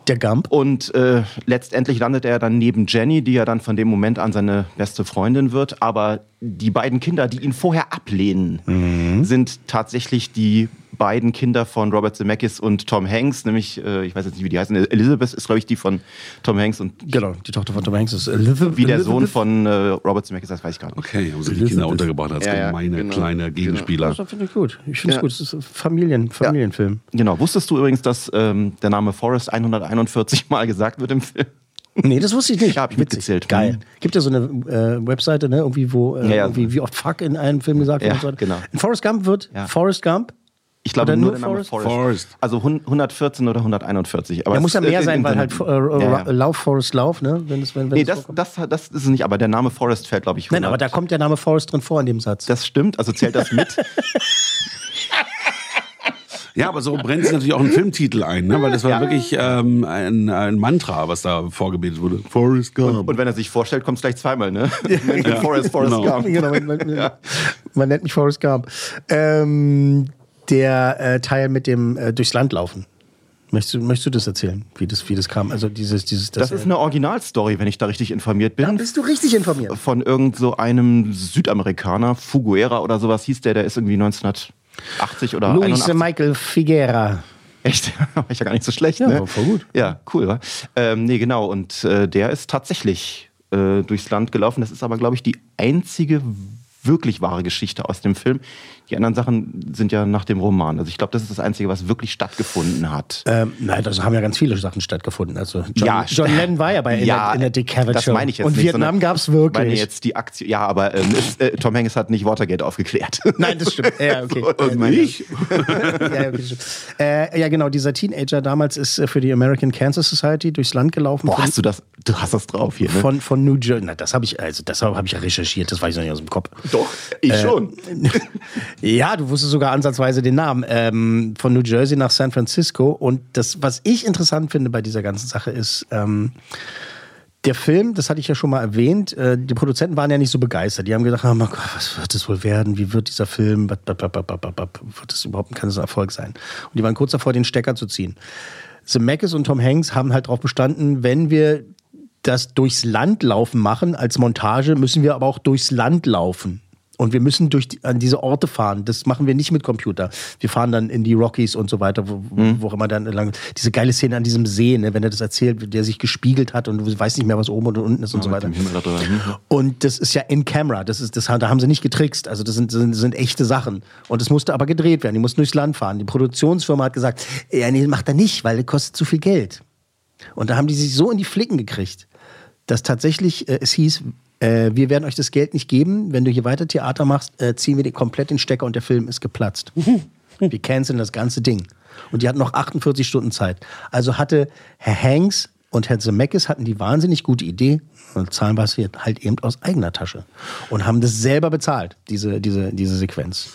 Der Gump. Und äh, letztendlich landet er dann neben Jenny, die ja dann von dem Moment an seine beste Freundin wird. Aber die beiden Kinder, die ihn vorher ablehnen, Mhm. sind tatsächlich die beiden Kinder von Robert Zemeckis und Tom Hanks. Nämlich, äh, ich weiß jetzt nicht, wie die heißen. Elizabeth ist, glaube ich, die von Tom Hanks. Und Genau, die Tochter von Tom Hanks ist Elizabeth. wie der Sohn von äh, Robert Zemeckis, das weiß ich gar nicht. Okay, haben sie die Kinder untergebracht als Ja, ja, gemeine genau. kleine Gegenspieler. Das finde ich gut. Ich finde es Ja. gut. Es ist ein Familien, Familienfilm. Genau. Wusstest du übrigens, dass ähm, der Name Forrest 141 Mal gesagt wird im Film? Nee, das wusste ich nicht. Ja, hab ich Witzig. mitgezählt. Geil. Mhm. Gibt ja so eine äh, Webseite, ne, irgendwie, wo äh, Ja, ja. irgendwie, wie oft Fuck in einem Film gesagt wird. Ja, und so genau. In Forrest Gump wird Ja. Forrest Gump. Ich glaube nur, nur der Name Forrest? Forrest. Also hun- 114 oder 141. Aber Da muss ja mehr sein, weil halt äh, Ja, ja. Lauf, Forrest, Lauf, ne? Wenn es, wenn, wenn Nee, es das, das, das ist es nicht, aber der Name Forrest fällt, glaube ich, Nein, 100. aber da kommt der Name Forrest drin vor in dem Satz. Das stimmt, also zählt das mit? Ja, aber so brennt sich natürlich auch ein Filmtitel ein, ne? weil das war Ja. wirklich ähm, ein, ein Mantra, was da vorgebetet wurde. Forrest Gump. Und wenn er sich vorstellt, kommt es gleich zweimal, ne? Forrest, Forrest Genau. Gump. genau, man, man, man nennt mich Forrest Gump. Ähm, der äh, Teil mit dem äh, durchs Land laufen. Möchtest du, möchtest du das erzählen, wie das, wie das kam? Also dieses, dieses, Das ist eine Originalstory, wenn ich da richtig informiert bin. Da bist du richtig informiert. Von irgend so einem Südamerikaner, Fuguera oder sowas hieß der, der ist irgendwie 1980 oder Luis 81. Michael Figuera. Echt? War ich ja gar nicht so schlecht, Ja, ne? voll gut. Ja, cool, wa? Ähm, nee, genau. Und äh, der ist tatsächlich äh, durchs Land gelaufen. Das ist aber, glaube ich, die einzige wirklich wahre Geschichte aus dem Film. Die anderen Sachen sind ja nach dem Roman. Also ich glaube, das ist das Einzige, was wirklich stattgefunden hat. Ähm, nein, da haben ja ganz viele Sachen stattgefunden. Also John, Ja, John Lennon war ja bei in, Ja, der, in der Dick Cavett das meine ich jetzt Und nicht, Vietnam gab es meine wirklich. jetzt die Aktion. Ja, aber ähm, es, äh, Tom Hanks hat nicht Watergate aufgeklärt. Nein, das stimmt. Ja, okay. So, das meine ich. ja, okay, das. Äh, ja, genau, dieser Teenager damals ist äh, für die American Cancer Society durchs Land gelaufen. Boah, hast du das? Du hast das drauf hier, ne? von, von New Jersey. Na, das habe ich, also das habe ich ja recherchiert, das weiß ich noch nicht aus dem Kopf. Doch, ich schon. Ja, du wusstest sogar ansatzweise den Namen. Ähm, von New Jersey nach San Francisco. Und das, was ich interessant finde bei dieser ganzen Sache ist, ähm, der Film, das hatte ich ja schon mal erwähnt, äh, die Produzenten waren ja nicht so begeistert. Die haben gedacht, oh Gott, was wird das wohl werden? Wie wird dieser Film? Wird das überhaupt kann das ein Erfolg sein? Und die waren kurz davor, den Stecker zu ziehen. Zemeckis und Tom Hanks haben halt darauf bestanden, wenn wir das durchs Land laufen machen als Montage, müssen wir aber auch durchs Land laufen. Und wir müssen durch die, an diese Orte fahren. Das machen wir nicht mit Computer. Wir fahren dann in die Rockies und so weiter, wo, wo auch immer dann lang. Diese geile Szene an diesem See, ne, wenn er das erzählt, der sich gespiegelt hat und du weißt nicht mehr, was oben und unten ist und so weiter. Hm. Und das ist ja in Camera. Das ist, das, da haben sie nicht getrickst. Also das sind, sind, sind echte Sachen. Und es musste aber gedreht werden. Die mussten durchs Land fahren. Die Produktionsfirma hat gesagt, ja, nee, macht er nicht, weil das kostet zu viel Geld. Und da haben die sich so in die Flicken gekriegt, dass tatsächlich äh, es hieß, äh, wir werden euch das Geld nicht geben. Wenn du hier weiter Theater machst, äh, ziehen wir dir komplett den Stecker und der Film ist geplatzt. wir canceln das ganze Ding. Und die hatten noch 48 Stunden Zeit. Also hatte Herr Hanks und Herr Zemeckis hatten die wahnsinnig gute Idee, und zahlen was halt eben aus eigener Tasche. Und haben das selber bezahlt, diese, diese, diese Sequenz.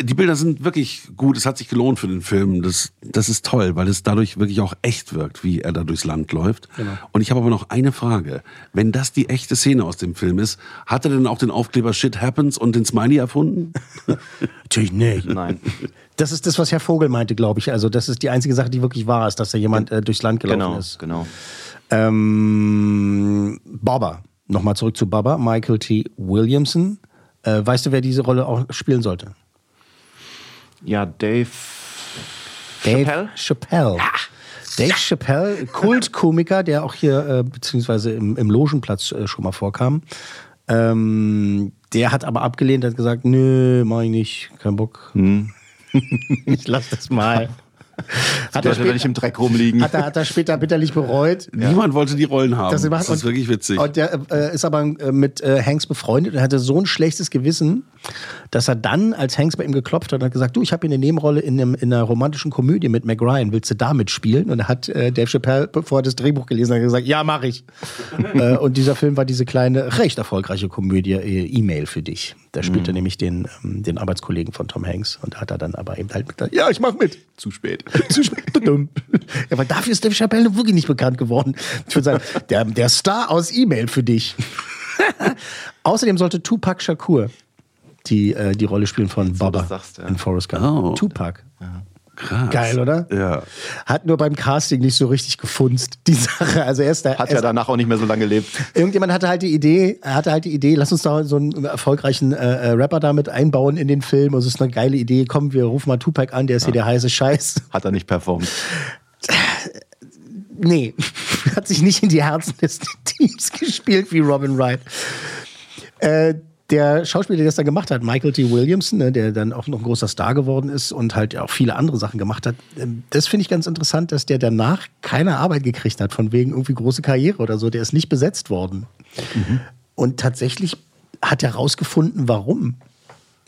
Die Bilder sind wirklich gut. Es hat sich gelohnt für den Film. Das, das ist toll, weil es dadurch wirklich auch echt wirkt, wie er da durchs Land läuft. Und ich habe aber noch eine Frage. Wenn das die echte Szene aus dem Film ist, hat er denn auch den Aufkleber Shit Happens und den Smiley erfunden? Natürlich nicht. Nein. Das ist das, was Herr Vogel meinte, glaube ich. Also, das ist die einzige Sache, die wirklich wahr ist, dass da jemand äh, durchs Land gelaufen Genau, ist. genau. Ähm, Baba. Nochmal zurück zu Baba. Michael T. Williamson. Äh, weißt du, wer diese Rolle auch spielen sollte? Ja, Dave. Dave Chappelle? Chappelle. Dave Chappelle, Kultkomiker, der auch hier äh, beziehungsweise im, im Logenplatz äh, schon mal vorkam. Ähm, der hat aber abgelehnt, hat gesagt, nö, mach ich nicht, kein Bock. Hm. ich lass das mal. Hat er da nicht im Dreck rumliegen. Hat er, hat er später bitterlich bereut. Niemand wollte die Rollen haben. Das, Das, ist wirklich witzig. Und der äh, ist aber äh, mit äh, Hanks befreundet und hatte so ein schlechtes Gewissen, dass er dann, als Hanks bei ihm geklopft hat, hat gesagt, du, ich habe hier eine Nebenrolle in, einem, in einer romantischen Komödie mit Meg Ryan, willst du da mitspielen? Und hat äh, Dave Chappelle, bevor er das Drehbuch gelesen hat, gesagt, ja, mache ich. äh, und dieser Film war diese kleine, recht erfolgreiche Komödie äh, E-Mail für dich. Da spielt er nämlich den, ähm, den Arbeitskollegen von Tom Hanks und da hat er dann aber eben halt mit, ja, ich mach mit. Zu spät. Zu spät. Ja, weil dafür ist Dave Chappelle wirklich nicht bekannt geworden. Ich würde sagen, der, der Star aus E-Mail für dich. Außerdem sollte Tupac Shakur die, äh, die Rolle spielen von Baba sagst, ja. in Forrest Gump. Oh. Tupac. Krass. Geil, oder? Ja. Hat nur beim Casting nicht so richtig gefunzt, die Sache. Also er ist da, Hat ja danach auch nicht mehr so lange gelebt. Irgendjemand hatte halt die Idee, er hatte halt die Idee, lass uns da so einen erfolgreichen äh, äh, Rapper damit einbauen in den Film. Und es ist eine geile Idee. Komm, wir rufen mal Tupac an, der ist hier der heiße Scheiß. Hat er nicht performt. Nee, hat sich nicht in die Herzen des Teams gespielt wie Robin Wright. Äh, der Schauspieler, der das dann gemacht hat, Michael T. Williamson, ne, der dann auch noch ein großer Star geworden ist und halt auch viele andere Sachen gemacht hat, ähm, das finde ich ganz interessant, dass der danach keine Arbeit gekriegt hat, von wegen irgendwie große Karriere oder so. Der ist nicht besetzt worden. Und tatsächlich hat er rausgefunden, warum.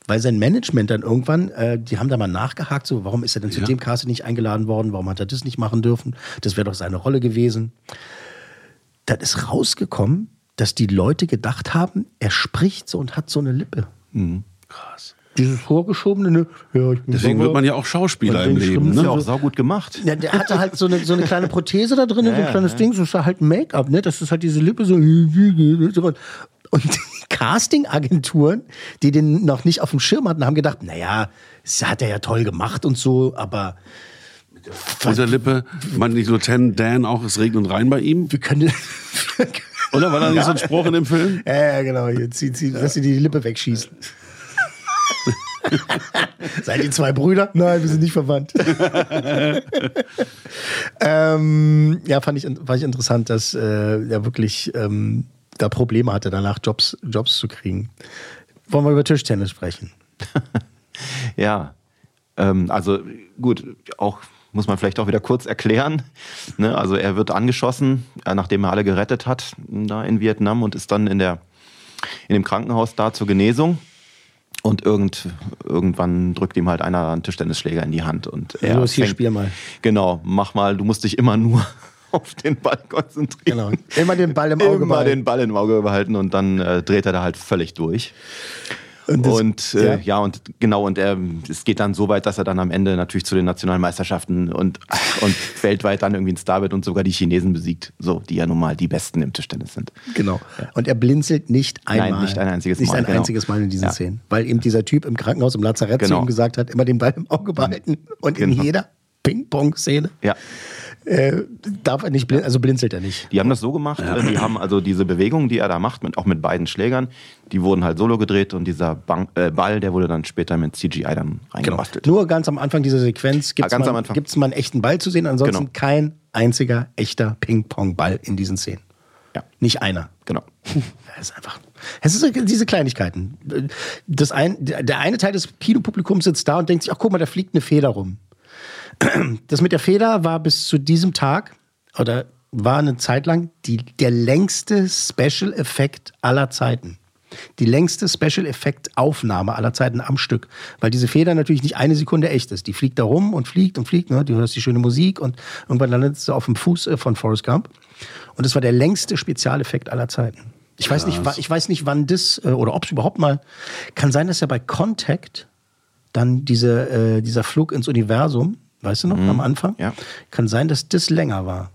Weil sein Management dann irgendwann, äh, die haben da mal nachgehakt, so, warum ist er denn zu Ja. dem Casting nicht eingeladen worden? Warum hat er das nicht machen dürfen? Das wäre doch seine Rolle gewesen. Dann ist rausgekommen, dass die Leute gedacht haben, er spricht so und hat so eine Lippe. Krass. Dieses vorgeschobene, ne? Ja, ich bin Deswegen sauber. wird man ja auch Schauspieler im Leben. Ne? ja auch saugut gemacht. Ja, der hatte halt so eine, so eine kleine Prothese da drin, so ein kleines Ding, so ist halt ein Make-up, ne? Das ist halt diese Lippe so. Und die Casting-Agenturen, die den noch nicht auf dem Schirm hatten, haben gedacht, naja, das hat er ja toll gemacht und so, aber Unterlippe, man nicht Lieutenant Dan auch, es regnet rein bei ihm. wir können. Oder war da nicht so ein Spruch in dem Film? Ja, ja, genau. Hier, zieh, zieh, lass dir die Lippe wegschießen. Seid ihr zwei Brüder? Nein, wir sind nicht verwandt. ähm, ja, fand ich, fand ich interessant, dass äh, er wirklich ähm, da Probleme hatte, danach Jobs, Jobs zu kriegen. Wollen wir über Tischtennis sprechen? Ja, ähm, also gut, auch muss man vielleicht auch wieder kurz erklären. Ne? Also er wird angeschossen, äh, nachdem er alle gerettet hat da in Vietnam und ist dann in, der, in dem Krankenhaus da zur Genesung. Und irgend, irgendwann drückt ihm halt einer einen Tischtennisschläger in die Hand. Und er Los, hier, fängt- spiel mal. Genau, mach mal, du musst dich immer nur auf den Ball konzentrieren. Genau. Immer den Ball im Auge Immer behalten. den Ball im Auge behalten und dann äh, dreht er da halt völlig durch. Und Und, das- äh, ja. ja. und genau, und er, es geht dann so weit, dass er dann am Ende natürlich zu den Nationalmeisterschaften und, und weltweit dann irgendwie ein Star wird und sogar die Chinesen besiegt, so, die ja nun mal die Besten im Tischtennis sind. Genau. Und er blinzelt nicht Nein, einmal. nicht ein einziges Nicht Mal, ein genau. einziges Mal in diesen Ja. Szenen. Weil eben dieser Typ im Krankenhaus, im Lazarett zu Genau. ihm gesagt hat, immer den Ball im Auge behalten. Und in Genau. jeder Ping-Pong-Szene Ja. Äh, darf er nicht blinzeln, also blinzelt er nicht. Die haben das so gemacht, äh, die haben also diese Bewegungen, die er da macht, mit, auch mit beiden Schlägern, die wurden halt solo gedreht und dieser Bank, äh, Ball, der wurde dann später mit CGI dann Genau. reingebastelt. Nur ganz am Anfang dieser Sequenz gibt es Ah, mal, mal einen echten Ball zu sehen, ansonsten Genau. kein einziger echter Ping-Pong-Ball in diesen Szenen. Ja, Nicht einer. genau. Es ist einfach. Es ist diese Kleinigkeiten. Das ein, der eine Teil des Kinopublikums sitzt da und denkt sich, ach guck mal, da fliegt eine Feder rum. Das mit der Feder war bis zu diesem Tag oder war eine Zeit lang die, der längste Special Effekt aller Zeiten. Die längste Special Effekt Aufnahme aller Zeiten am Stück. Weil diese Feder natürlich nicht eine Sekunde echt ist. Die fliegt da rum und fliegt und fliegt. Ne? Du hörst die schöne Musik und irgendwann landet sie auf dem Fuß äh, von Forrest Gump. Und es war der längste Spezialeffekt aller Zeiten. Ich weiß, nicht, ich weiß nicht, wann das, äh, oder ob es überhaupt mal, kann sein, dass ja bei Contact dann diese, äh, dieser Flug ins Universum, weißt du noch, am Anfang, ja. kann sein, dass das länger war.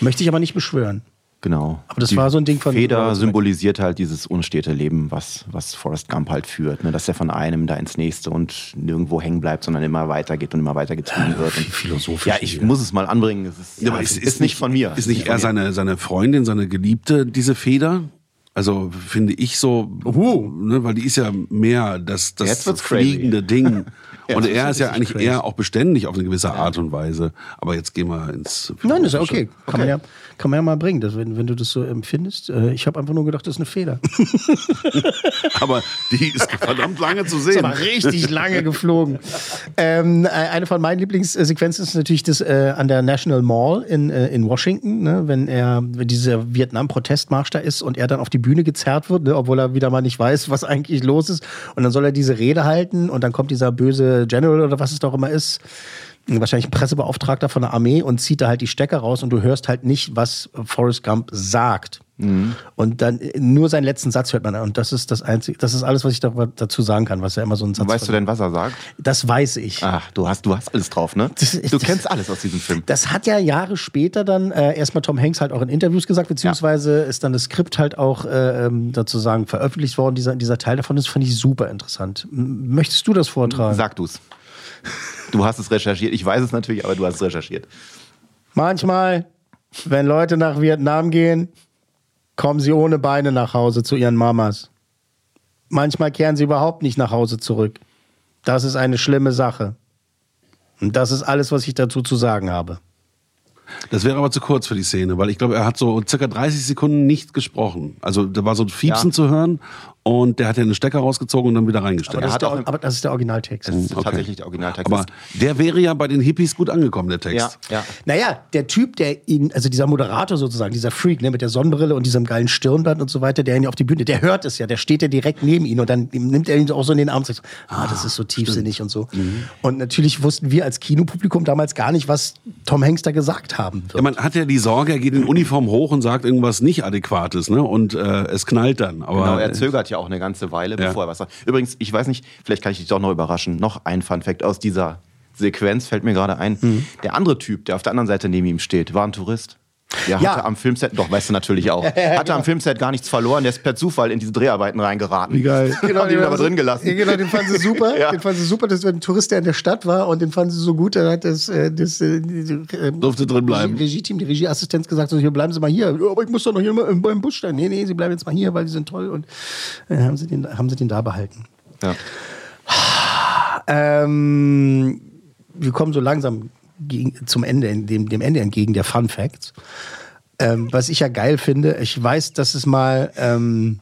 Möchte ich aber nicht beschwören. Genau. Aber das war so ein Ding von- Feder symbolisiert halt dieses unstete Leben, was, was Forrest Gump halt führt. Ne? Dass er von einem da ins nächste und nirgendwo hängen bleibt, sondern immer weitergeht und immer weiter getrieben wird. Und philosophisch Ja, ich hier. muss es mal anbringen. Es ist, Ja, ja, aber es ist, nicht von mir. Ist nicht von er seine, seine Freundin, seine Geliebte, diese Feder? Also finde ich so, ne, weil die ist ja mehr das, das wird's crazy. fliegende Ding. Und er ist ja eigentlich crazy. eher auch beständig auf eine gewisse Art und Weise. Aber jetzt gehen wir ins. Nein, das ist ja okay. Philosophische. Kann, Man ja, kann man ja mal bringen, das, wenn, wenn du das so empfindest. Äh, Ich habe einfach nur gedacht, das ist eine Feder. Aber die ist verdammt lange zu ist sehen. aber richtig lange geflogen. Ähm, äh, eine von meinen Lieblingssequenzen ist natürlich das äh, an der National Mall in, äh, in Washington, ne? wenn er, wenn dieser Vietnam-Protestmarsch da ist und er dann auf die Bühne gezerrt wird, ne? obwohl er wieder mal nicht weiß, was eigentlich los ist. Und dann soll er diese Rede halten und dann kommt dieser böse General oder was es doch immer ist. Wahrscheinlich ein Pressebeauftragter von der Armee und zieht da halt die Stecker raus und du hörst halt nicht, was Forrest Gump sagt. Und dann nur seinen letzten Satz hört man. Und das ist das einzige, das ist alles, was ich da- dazu sagen kann, was ja immer so ein Satz Weißt du denn, was er sagt? Das weiß ich. Ach, du hast, du hast alles drauf, ne? Das ist- Du kennst alles aus diesem Film. Das hat ja Jahre später dann äh, erstmal Tom Hanks halt auch in Interviews gesagt, beziehungsweise ist dann das Skript halt auch äh, ähm, sozusagen veröffentlicht worden, dieser, dieser Teil davon. Das fand ich super interessant. Möchtest du das vortragen? Sag du's. Du hast es recherchiert. Ich weiß es natürlich, aber du hast es recherchiert. Manchmal, wenn Leute nach Vietnam gehen, kommen sie ohne Beine nach Hause zu ihren Mamas. Manchmal kehren sie überhaupt nicht nach Hause zurück. Das ist eine schlimme Sache. Und das ist alles, was ich dazu zu sagen habe. Das wäre aber zu kurz für die Szene, weil ich glaube, er hat so circa 30 Sekunden nicht gesprochen. Also da war so ein Fiepsen Ja. zu hören und der hat ja einen Stecker rausgezogen und dann wieder reingesteckt. Aber das, der, aber das ist der Originaltext. Das ist Okay. tatsächlich der Originaltext. aber der wäre ja bei den Hippies gut angekommen, der ja, Text. ja. Naja, der Typ, der ihn, also dieser Moderator sozusagen, dieser Freak, ne, mit der Sonnenbrille und diesem geilen Stirnband und so weiter, der ihn ja auf die Bühne, der hört es ja, der steht ja direkt neben ihn und dann nimmt er ihn auch so in den Arm und sagt, so, ah, das ist so tiefsinnig und so. Und natürlich wussten wir als Kinopublikum damals gar nicht, was Tom Hanks da gesagt haben Ja, wird. man hat ja die Sorge, er geht in Uniform hoch und sagt irgendwas nicht Adäquates, ne? Und äh, es knallt dann. Aber Genau, er zögert ja auch eine ganze Weile, Ja. bevor er was sagt. Übrigens, ich weiß nicht, vielleicht kann ich dich doch noch überraschen. Noch ein Fun-Fact aus dieser Sequenz fällt mir gerade ein. Mhm. Der andere Typ, der auf der anderen Seite neben ihm steht, war ein Tourist. Der hatte Ja. am Filmset, doch, weißt du natürlich auch, hatte am Filmset gar nichts verloren, der ist per Zufall in diese Dreharbeiten reingeraten. Wie geil. Haben die ihn aber drin gelassen. Genau, den fanden sie super. Ja. Den fanden sie super. Das war ein Tourist, der in der Stadt war und den fanden sie so gut. Dann hat das, äh, das äh, äh, Durfte drin bleiben. Regie- Regie-Team, die Regieassistenz gesagt, so, hier bleiben Sie mal hier. Ja, aber ich muss doch noch hier mal im- beim Bus stehen. Nee, nee, Sie bleiben jetzt mal hier, weil Sie sind toll. Und äh, haben, sie den, haben sie den da behalten. Ja. Ähm, wir kommen so langsam zum Ende, dem, dem Ende entgegen der Fun Facts. Ähm, was ich ja geil finde, ich weiß, dass es mal, ähm,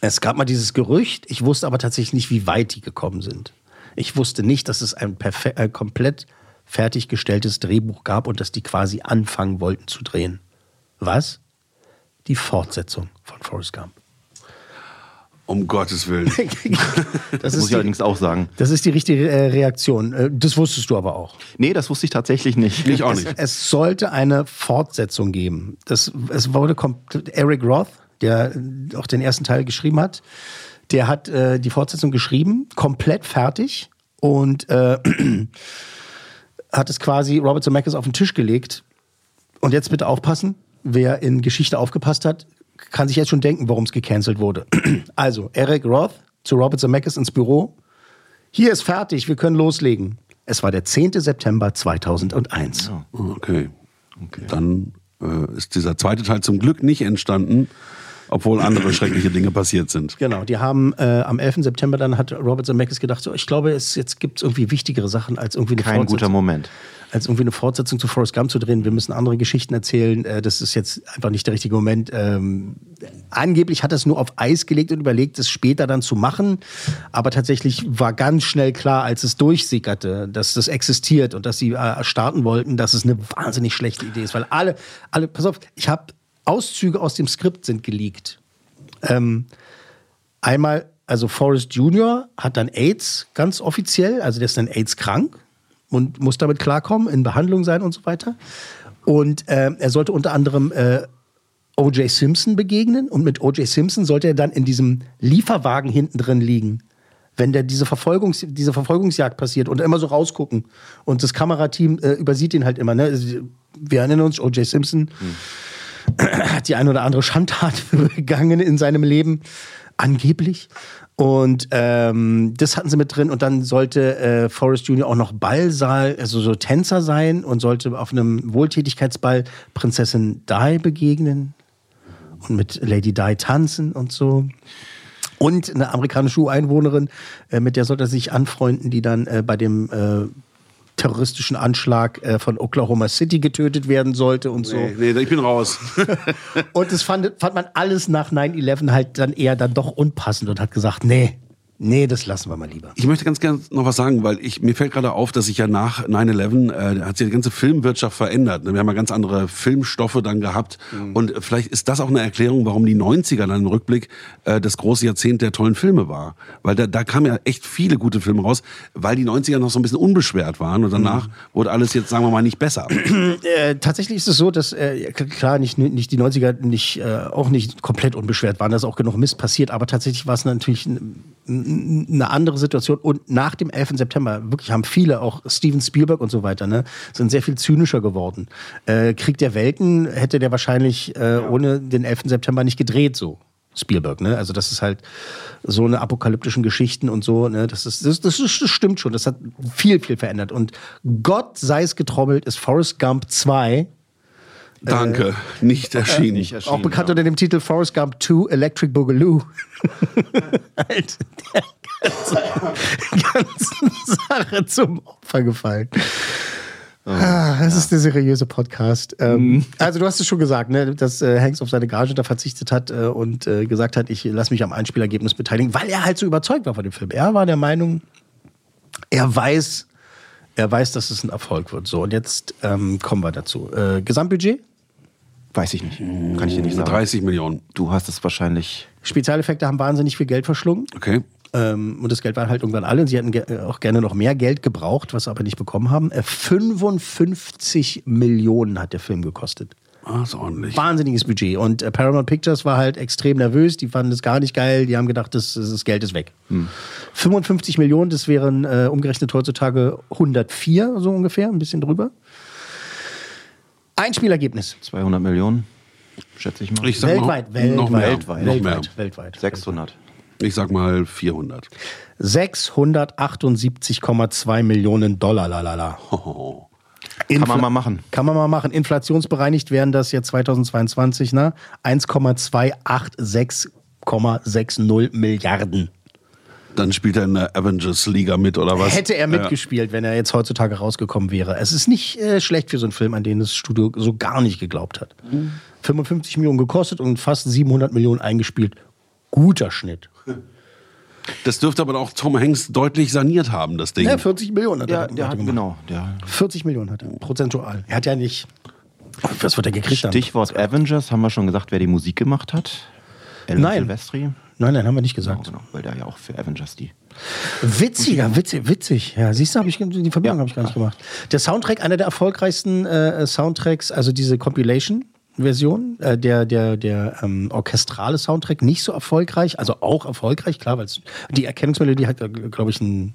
es gab mal dieses Gerücht, ich wusste aber tatsächlich nicht, wie weit die gekommen sind. Ich wusste nicht, dass es ein, ein komplett fertiggestelltes Drehbuch gab und dass die quasi anfangen wollten zu drehen. Was? Die Fortsetzung von Forrest Gump. Um Gottes Willen. Das muss ich die, allerdings auch sagen. das ist die richtige äh, Reaktion. Äh, Das wusstest du aber auch. Nee, das wusste ich tatsächlich nicht. Ich auch nicht. Es sollte eine Fortsetzung geben. Das, es wurde komplett, Eric Roth, der auch den ersten Teil geschrieben hat, der hat äh, die Fortsetzung geschrieben, komplett fertig und äh, hat es quasi Robert Zemeckis auf den Tisch gelegt. Und jetzt bitte aufpassen, wer in Geschichte aufgepasst hat, kann sich jetzt schon denken, warum es gecancelt wurde. Also, Eric Roth zu Robert Zemeckis ins Büro. Hier ist fertig, wir können loslegen. Es war der 10. September 2001. Okay. Dann äh, ist dieser zweite Teil zum Glück nicht entstanden, obwohl andere schreckliche Dinge passiert sind. Genau, die haben äh, am 11. September dann hat Robert Zemeckis gedacht, so, ich glaube, es, jetzt gibt es irgendwie wichtigere Sachen als irgendwie eine Kein guter. Moment. Als irgendwie eine Fortsetzung zu Forrest Gump zu drehen. Wir müssen andere Geschichten erzählen. Äh, das ist jetzt einfach nicht der richtige Moment. Ähm, angeblich hat er es nur auf Eis gelegt und überlegt, es später dann zu machen. Aber tatsächlich war ganz schnell klar, als es durchsickerte, dass das existiert und dass sie äh, starten wollten, dass es eine wahnsinnig schlechte Idee ist. Weil alle, alle, pass auf, ich habe Auszüge aus dem Skript sind geleakt. Ähm, einmal, also Forrest Junior hat dann AIDS ganz offiziell, also der ist dann AIDS krank und muss damit klarkommen, in Behandlung sein und so weiter. Und äh, er sollte unter anderem äh, O.J. Simpson begegnen und mit O.J. Simpson sollte er dann in diesem Lieferwagen hinten drin liegen. Wenn der diese, Verfolgungs diese Verfolgungsjagd passiert und immer so rausgucken. Und das Kamerateam äh, übersieht ihn halt immer. Ne? Also, Wir erinnern uns, O.J. Simpson hat die ein oder andere Schandtat begangen in seinem Leben, angeblich. Und ähm, das hatten sie mit drin. Und dann sollte äh, Forrest Jr. auch noch Ballsaal, also so Tänzer sein und sollte auf einem Wohltätigkeitsball Prinzessin Di begegnen. und mit Lady Di tanzen und so. Und eine amerikanische Ureinwohnerin, äh, mit der sollte er sich anfreunden, die dann äh, bei dem äh, terroristischen Anschlag äh, von Oklahoma City getötet werden sollte und so. Nee, nee, ich bin raus. Und das fand, fand man alles nach 9-11 halt dann eher dann doch unpassend und hat gesagt, nee, nee, das lassen wir mal lieber. Ich möchte ganz gerne noch was sagen, weil ich, mir fällt gerade auf, dass sich ja nach 9-11 äh, hat sich die ganze Filmwirtschaft verändert. ne? Wir haben ja ganz andere Filmstoffe dann gehabt. Und vielleicht ist das auch eine Erklärung, warum die 90er dann im Rückblick äh, das große Jahrzehnt der tollen Filme war. Weil da, da kamen ja echt viele gute Filme raus, weil die 90er noch so ein bisschen unbeschwert waren. Und danach wurde alles jetzt, sagen wir mal, nicht besser. Äh, tatsächlich ist es so, dass äh, klar nicht, nicht die 90er nicht, äh, auch nicht komplett unbeschwert waren, da ist auch genug Mist passiert, aber tatsächlich war es natürlich n- n- eine andere Situation und nach dem 11. September wirklich haben viele, auch Steven Spielberg und so weiter, ne, sind sehr viel zynischer geworden. Äh, Krieg der Welten hätte der wahrscheinlich äh, ohne den 11. September nicht gedreht so. Spielberg, ne? Also das ist halt so eine apokalyptischen Geschichten und so, ne? Das ist, das, das, ist, das stimmt schon. Das hat viel, viel verändert. Und Gott sei es getrommelt, ist Forrest Gump 2 Danke, nicht erschienen. Nicht erschienen, auch bekannt ja. unter dem Titel Forrest Gump 2 Electric Boogaloo. halt der ganzen, ganzen Sache zum Opfer gefallen. Ah, das ist der seriöse Podcast. Ähm, Also du hast es schon gesagt, ne, dass äh, Hanks auf seine Gage da verzichtet hat äh, und äh, gesagt hat, ich lasse mich am Einspielergebnis beteiligen, weil er halt so überzeugt war von dem Film. Er war der Meinung, er weiß, er weiß, dass es ein Erfolg wird. So, und jetzt ähm, kommen wir dazu. Äh, Gesamtbudget? Weiß ich nicht. Kann ich dir nicht sagen. 30 Millionen. Du hast es wahrscheinlich. Spezialeffekte haben wahnsinnig viel Geld verschlungen. Okay. Ähm, und das Geld war halt irgendwann alle. Und sie hätten ge äh, auch gerne noch mehr Geld gebraucht, was sie aber nicht bekommen haben. Äh, 55 Millionen hat der Film gekostet. Ah, ist ordentlich. Wahnsinniges Budget. Und äh, Paramount Pictures war halt extrem nervös. Die fanden das gar nicht geil. Die haben gedacht, das, das Geld ist weg. 55 Millionen, das wären äh, umgerechnet heutzutage 104, so ungefähr, ein bisschen drüber. Einspielergebnis. 200 Millionen, schätze ich mal. Ich sag Weltweit, noch, weltweit, noch mehr. weltweit, Noch mehr. weltweit, weltweit. 600. Ich sag mal 400. 678,2 Millionen Dollar, lalala. Hohoho. Kann man mal machen. Kann man mal machen. Inflationsbereinigt wären das jetzt 2022, ne? 1,286,60 Milliarden. Dann spielt er in der Avengers-Liga mit, oder was? Hätte er mitgespielt, wenn er jetzt heutzutage rausgekommen wäre. Es ist nicht äh, schlecht für so einen Film, an den das Studio so gar nicht geglaubt hat. 55 Millionen gekostet und fast 700 Millionen eingespielt. Guter Schnitt. Ja. Das dürfte aber auch Tom Hanks deutlich saniert haben, das Ding. Ja, 40 Millionen hat Ja, er, der hat er gemacht. genau. Der 40 Millionen hat er, prozentual. Er hat ja nicht. Was wird er gekriegt haben? Stichwort Avengers, haben wir schon gesagt, wer die Musik gemacht hat? Alan Nein. Silvestri. Nein, nein, haben wir nicht Genau, gesagt. genau, weil der ja auch für Avengers die. Witziger, witzig, witzig. Ja, siehst du, ich, die Verbindung Ja. habe ich gar nicht gemacht. Der Soundtrack, einer der erfolgreichsten äh, Soundtracks, also diese Compilation-Version, äh, der, der, der ähm, orchestrale Soundtrack, nicht so erfolgreich, also auch erfolgreich, klar, weil die Erkennungsmelodie hat, glaube ich, einen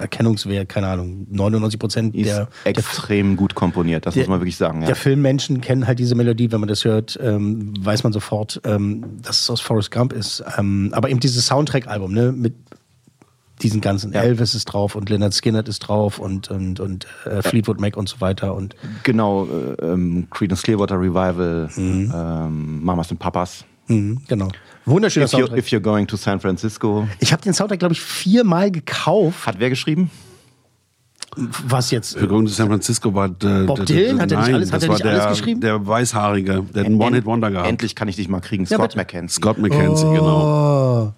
Erkennungswert, keine Ahnung, 99 Prozent der, der extrem gut komponiert, das muss man wirklich sagen. Ja. der Filmmenschen kennen halt diese Melodie, wenn man das hört, ähm, weiß man sofort, ähm, dass es aus Forrest Gump ist. Ähm, aber eben dieses Soundtrack-Album, ne, mit diesen ganzen Ja. Elvis ist drauf und Leonard Skinner ist drauf und, und, und äh, Fleetwood Mac und so weiter. Und Genau, äh, ähm, Creedence Clearwater Revival, ähm, Mamas und Papas. Mhm, genau. Wunderschöner If, you, Soundtrack. if you're going to San Francisco. ich habe den Soundtrack, glaube ich, viermal gekauft. Hat wer geschrieben? Was jetzt? Für Going to San Francisco war der, Bob der, Dylan? Hat er nicht alles- hat das er war nicht alles der, geschrieben? Der Weißhaarige, der hat einen One-Hit-Wonder gehabt. Endlich kann ich dich mal kriegen. Scott. McKenzie. Scott McKenzie, genau.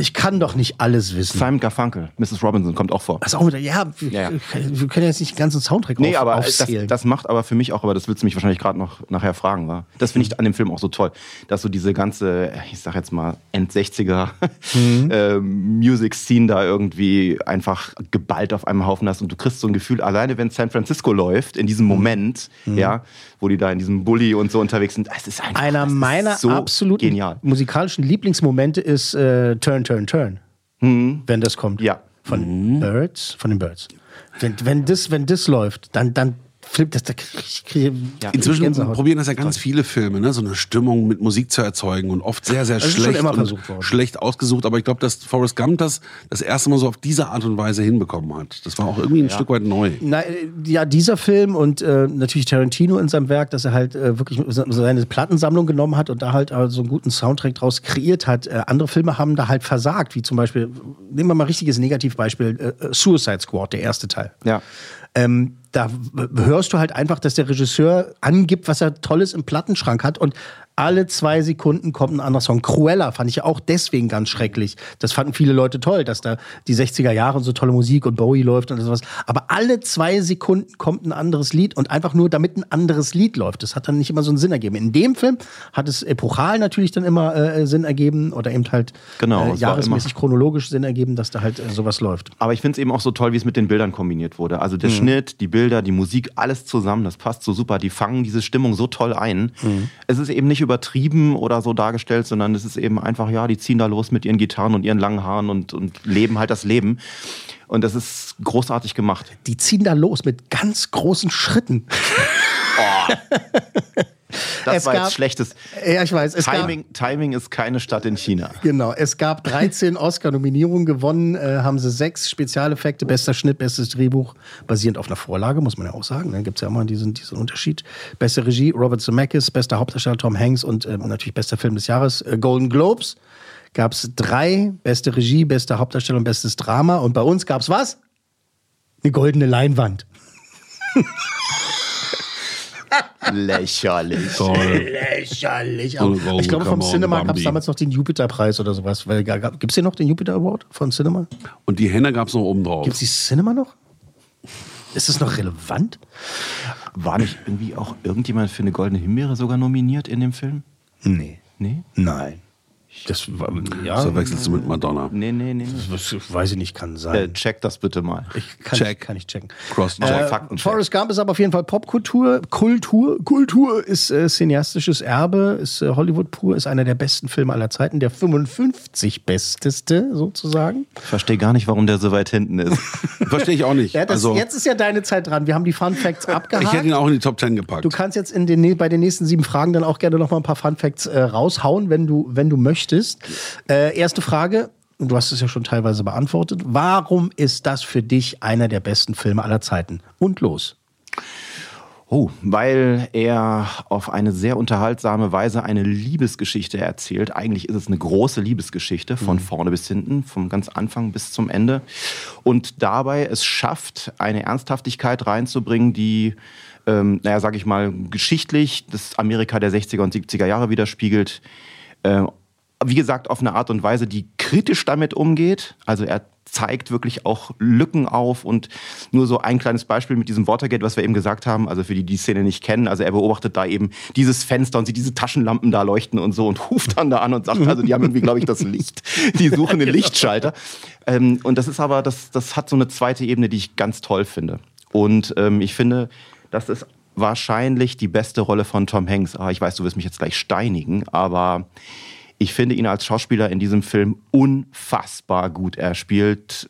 Ich kann doch nicht alles wissen. Simon Garfunkel, Mrs. Robinson kommt auch vor. Das auch wieder, ja, wir, Ja, ja. wir können jetzt nicht den ganzen Soundtrack Nee, auf, aber das, aufzählen. das macht aber für mich auch, aber das willst du mich wahrscheinlich gerade noch nachher fragen, war. Das finde ich an dem Film auch so toll, dass so diese ganze, ich sag jetzt mal, End-60er ähm, Music-Scene da irgendwie einfach geballt auf einem Haufen hast und du kriegst so ein Gefühl, alleine wenn San Francisco läuft, in diesem Moment, ja, wo die da in diesem Bulli und so unterwegs sind, es ist einfach Einer es ist meiner so absoluten genial. musikalischen Lieblingsmomente ist äh, Turn, Turn, Turn. Wenn das kommt. Ja. Von Birds, von den Birds. Wenn, wenn, das, wenn das läuft, dann, dann Film, das, da krieg ich Inzwischen probieren das ja ganz viele Filme, ne? so eine Stimmung mit Musik zu erzeugen und oft sehr, sehr Das ist schon schlecht immer und versucht worden. schlecht ausgesucht. Aber ich glaube, dass Forrest Gump das das erste Mal so auf diese Art und Weise hinbekommen hat. Das war auch irgendwie ein Stück weit neu. Na, ja, dieser Film und äh, natürlich Tarantino in seinem Werk, dass er halt äh, wirklich seine Plattensammlung genommen hat und da halt äh, so einen guten Soundtrack draus kreiert hat. Äh, andere Filme haben da halt versagt, wie zum Beispiel, nehmen wir mal ein richtiges Negativbeispiel, äh, äh, Suicide Squad, der erste Teil. Ja. Ähm, da hörst du halt einfach, dass der Regisseur angibt, was er Tolles im Plattenschrank hat und alle zwei Sekunden kommt ein anderer Song. Cruella fand ich ja auch deswegen ganz schrecklich. Das fanden viele Leute toll, dass da die 60er Jahre und so tolle Musik und Bowie läuft und sowas. Aber alle zwei Sekunden kommt ein anderes Lied und einfach nur, damit ein anderes Lied läuft. Das hat dann nicht immer so einen Sinn ergeben. In dem Film hat es epochal natürlich dann immer äh, Sinn ergeben oder eben halt Genau, äh, jahresmäßig chronologisch Sinn ergeben, dass da halt äh, sowas läuft. Aber ich finde es eben auch so toll, wie es mit den Bildern kombiniert wurde. Also der Schnitt, die Bilder, die Musik, alles zusammen, das passt so super. Die fangen diese Stimmung so toll ein. Es ist eben nicht übertrieben oder so dargestellt, sondern es ist eben einfach, ja, die ziehen da los mit ihren Gitarren und ihren langen Haaren und, und leben halt das Leben. Und das ist großartig gemacht. Die ziehen da los mit ganz großen Schritten. Das Es war gab- jetzt schlechtes. Ja, ich weiß. Timing, Timing ist keine Stadt in China. Gab, genau. Es gab 13 Oscar-Nominierungen. Gewonnen äh, haben sie sechs Spezialeffekte, bester Schnitt, bestes Drehbuch, basierend auf einer Vorlage, muss man ja auch sagen. Dann gibt es ja immer diesen, diesen Unterschied. Beste Regie, Robert Zemeckis, bester Hauptdarsteller Tom Hanks und ähm, natürlich bester Film des Jahres, äh, Golden Globes. Gab es drei, beste Regie, bester Hauptdarsteller und bestes Drama. Und bei uns gab es was? Eine goldene Leinwand. Lächerlich. Lächerlich. So, Aber ich glaube, vom Cinema gab es damals noch den Jupiter-Preis oder sowas. Gibt es hier noch den Jupiter Award von Cinema? Und die Henne gab es noch oben drauf. Gibt es die Cinema noch? Ist das noch relevant? War nicht irgendwie auch irgendjemand für eine goldene Himbeere sogar nominiert in dem Film? Nee. Nee? Nein. Das war, ja. So wechselst du mit Madonna. Nee, nee, nee. nee. das weiß ich nicht, kann Äh, sein. check das bitte mal. kann, check. Ich, kann ich checken. Cross-check. Äh, Äh, Faktencheck. Forrest Gump ist aber auf jeden Fall Popkultur. Kultur, Kultur ist äh, cineastisches Erbe, ist äh, Hollywood pur, ist einer der besten Filme aller Zeiten, der 55 besteste sozusagen. Ich verstehe gar nicht, warum der so weit hinten ist. Verstehe ich auch nicht. Ja, das, also, jetzt ist ja deine Zeit dran. Wir haben die Fun Facts ich abgehakt. hätte ihn auch in die Top 10 gepackt. Du kannst jetzt in den, bei den nächsten sieben Fragen dann auch gerne noch mal ein paar Fun Facts äh, raushauen, wenn du, wenn du möchtest. Äh, erste Frage, und du hast es ja schon teilweise beantwortet. Warum ist das für dich einer der besten Filme aller Zeiten? Und los. Oh, weil er auf eine sehr unterhaltsame Weise eine Liebesgeschichte erzählt. Eigentlich ist es eine große Liebesgeschichte von vorne bis hinten, vom ganz Anfang bis zum Ende. Und dabei es schafft, eine Ernsthaftigkeit reinzubringen, die, ähm, naja, sag ich mal, geschichtlich das Amerika der 60er und 70er Jahre widerspiegelt. Äh, wie gesagt, auf eine Art und Weise, die kritisch damit umgeht. Also er zeigt wirklich auch Lücken auf und nur so ein kleines Beispiel mit diesem Watergate, was wir eben gesagt haben, also für die, die die Szene nicht kennen, also er beobachtet da eben dieses Fenster und sieht diese Taschenlampen da leuchten und so und ruft dann da an und sagt, also die haben irgendwie, glaube ich, das Licht, die suchen den Lichtschalter. Ähm, und das ist aber, das, das hat so eine zweite Ebene, die ich ganz toll finde. Und ähm, ich finde, das ist wahrscheinlich die beste Rolle von Tom Hanks. Ah, ich weiß, du wirst mich jetzt gleich steinigen, aber ich finde ihn als Schauspieler in diesem Film unfassbar gut. Er spielt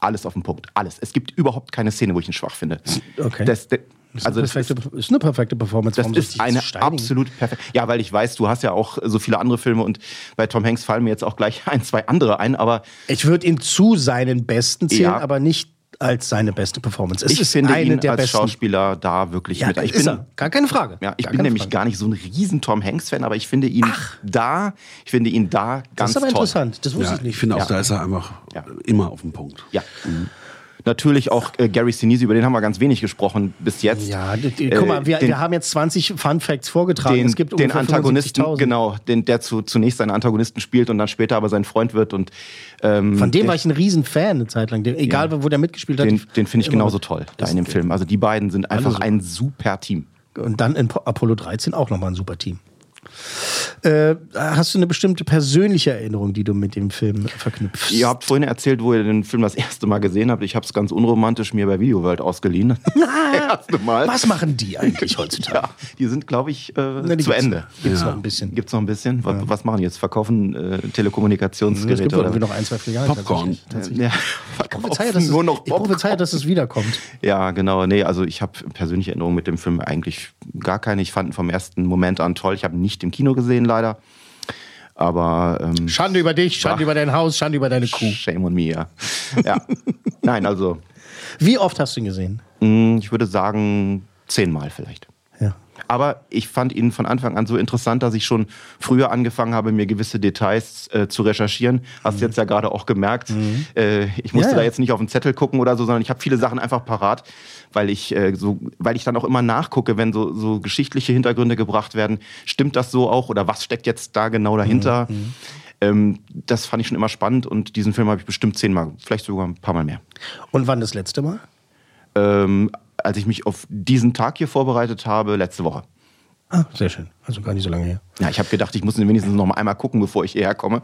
alles auf den Punkt. Alles. Es gibt überhaupt keine Szene, wo ich ihn schwach finde. Okay. Das, das, Ist also eine das perfekte, ist, ist, eine perfekte Performance. das ist eine steinigen? absolut perfekt. Ja, weil ich weiß, du hast ja auch so viele andere Filme und bei Tom Hanks fallen mir jetzt auch gleich ein, zwei andere ein, aber Ich würde ihn zu seinen besten zählen, Ja. aber nicht als seine beste Performance. Es ich ist finde eine ihn der als besten. Schauspieler da wirklich Ja, mit. Ich ist bin, er. Gar keine Frage. Ja, ich Gar bin nämlich Frage. gar nicht so ein riesen Tom Hanks-Fan, aber ich finde ihn da, ich finde ihn da Das ganz ist aber toll. interessant. Das wusste ja, ich nicht. ich finde auch, Ja. da ist er einfach Ja. immer auf dem Punkt. Ja. Natürlich auch äh, Gary Sinise, über den haben wir ganz wenig gesprochen bis jetzt. Ja, die, guck mal, wir, den, wir haben jetzt 20 Fun Facts vorgetragen. den, es gibt den Antagonisten, 75.000. genau, den, der zu, zunächst seinen Antagonisten spielt und dann später aber sein Freund wird. Und, ähm, Von dem der- war ich ein Riesenfan eine Zeit lang. Egal, wo der mitgespielt hat. den, den finde ich genauso toll da in dem Film. Also die beiden sind einfach super. ein super Team. Und dann in Po- Apollo 13 auch nochmal ein super Team. Äh, hast du eine bestimmte persönliche Erinnerung, die du mit dem Film verknüpfst? Ihr habt vorhin erzählt, wo ihr den Film das erste Mal gesehen habt. Ich habe es ganz unromantisch mir bei Videoworld ausgeliehen. erste Mal. Was machen die eigentlich heutzutage? Ja, die sind, glaube ich, äh, Na, zu gibt's- Ende. gibt's noch ein bisschen. Gibt's noch ein bisschen? Was, was machen die jetzt? Verkaufen äh, Telekommunikationsgeräte? Es gibt oder? noch ein, zwei Filialen. Popcorn. tatsächlich. tatsächlich. Ja, Ich prophezeie, dass es, nur noch ich prophezeie, dass es wiederkommt. Ja, genau. Nee, also ich habe persönliche Erinnerungen mit dem Film eigentlich gar keine. Ich fand ihn vom ersten Moment an toll. Ich habe nicht im Kino gesehen, leider. Aber ähm, Schande über dich, Schande Ach. über dein Haus, Schande über deine Kuh. shame on me, ja. ja. Nein, also Wie oft hast du ihn gesehen? mh, ich würde sagen zehnmal vielleicht. Ja. Aber ich fand ihn von Anfang an so interessant, dass ich schon früher angefangen habe, mir gewisse Details äh, zu recherchieren. Hast du jetzt ja gerade auch gemerkt. Äh, ich musste Ja, ja. da jetzt nicht auf den Zettel gucken oder so, sondern ich habe viele Sachen einfach parat, weil ich äh, so, weil ich dann auch immer nachgucke, wenn so, so geschichtliche Hintergründe gebracht werden. Stimmt das so auch oder was steckt jetzt da genau dahinter? Ähm, das fand ich schon immer spannend und diesen Film habe ich bestimmt zehnmal, vielleicht sogar ein paar Mal mehr. Und wann das letzte Mal? Ähm, als ich mich auf diesen Tag hier vorbereitet habe, letzte Woche. Ah, sehr schön. Also gar nicht so lange her. Ja, ich habe gedacht, ich muss ihn wenigstens noch mal einmal gucken, bevor ich hierher komme.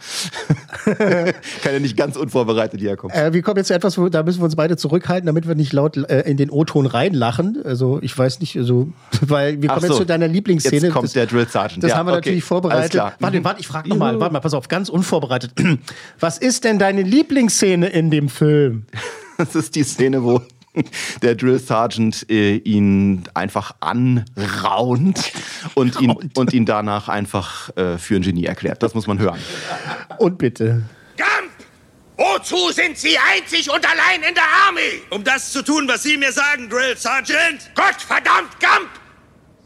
Kann ja nicht ganz unvorbereitet hierher kommen. Äh, wir kommen jetzt zu etwas, wo, da müssen wir uns beide zurückhalten, damit wir nicht laut äh, in den O-Ton reinlachen. Also ich weiß nicht, also, weil wir Ach kommen jetzt so. zu deiner Lieblingsszene. Jetzt kommt das, der Drill Sergeant. Das Ja, haben wir okay. natürlich vorbereitet. Warte, warte, ich frage nochmal, warte mal, pass auf, ganz unvorbereitet. Was ist denn deine Lieblingsszene in dem Film? Das ist die Szene, wo der Drill Sergeant äh, ihn einfach anraunt und ihn, und ihn danach einfach äh, für ein Genie erklärt. Das muss man hören. Und bitte. Gump! Wozu sind Sie einzig und allein in der Army? Um das zu tun, was Sie mir sagen, Drill Sergeant. Gott verdammt, Gump!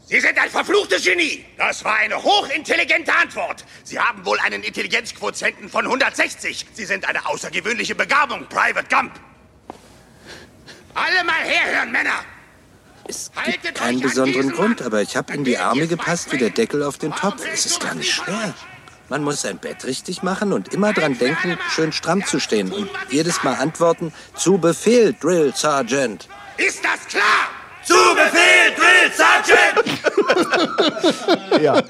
Sie sind ein verfluchtes Genie. Das war eine hochintelligente Antwort. Sie haben wohl einen Intelligenzquotienten von 160. Sie sind eine außergewöhnliche Begabung, Private Gump. Alle mal herhören, Männer. Es gibt keinen besonderen Grund, aber ich habe in die Arme gepasst wie der Deckel auf den Topf. Es ist gar nicht schwer. Man muss sein Bett richtig machen und immer dran denken, schön stramm zu stehen und jedes Mal antworten, zu Befehl, Drill Sergeant. Ist das klar? Zu Befehl, Drill Sergeant! Ja.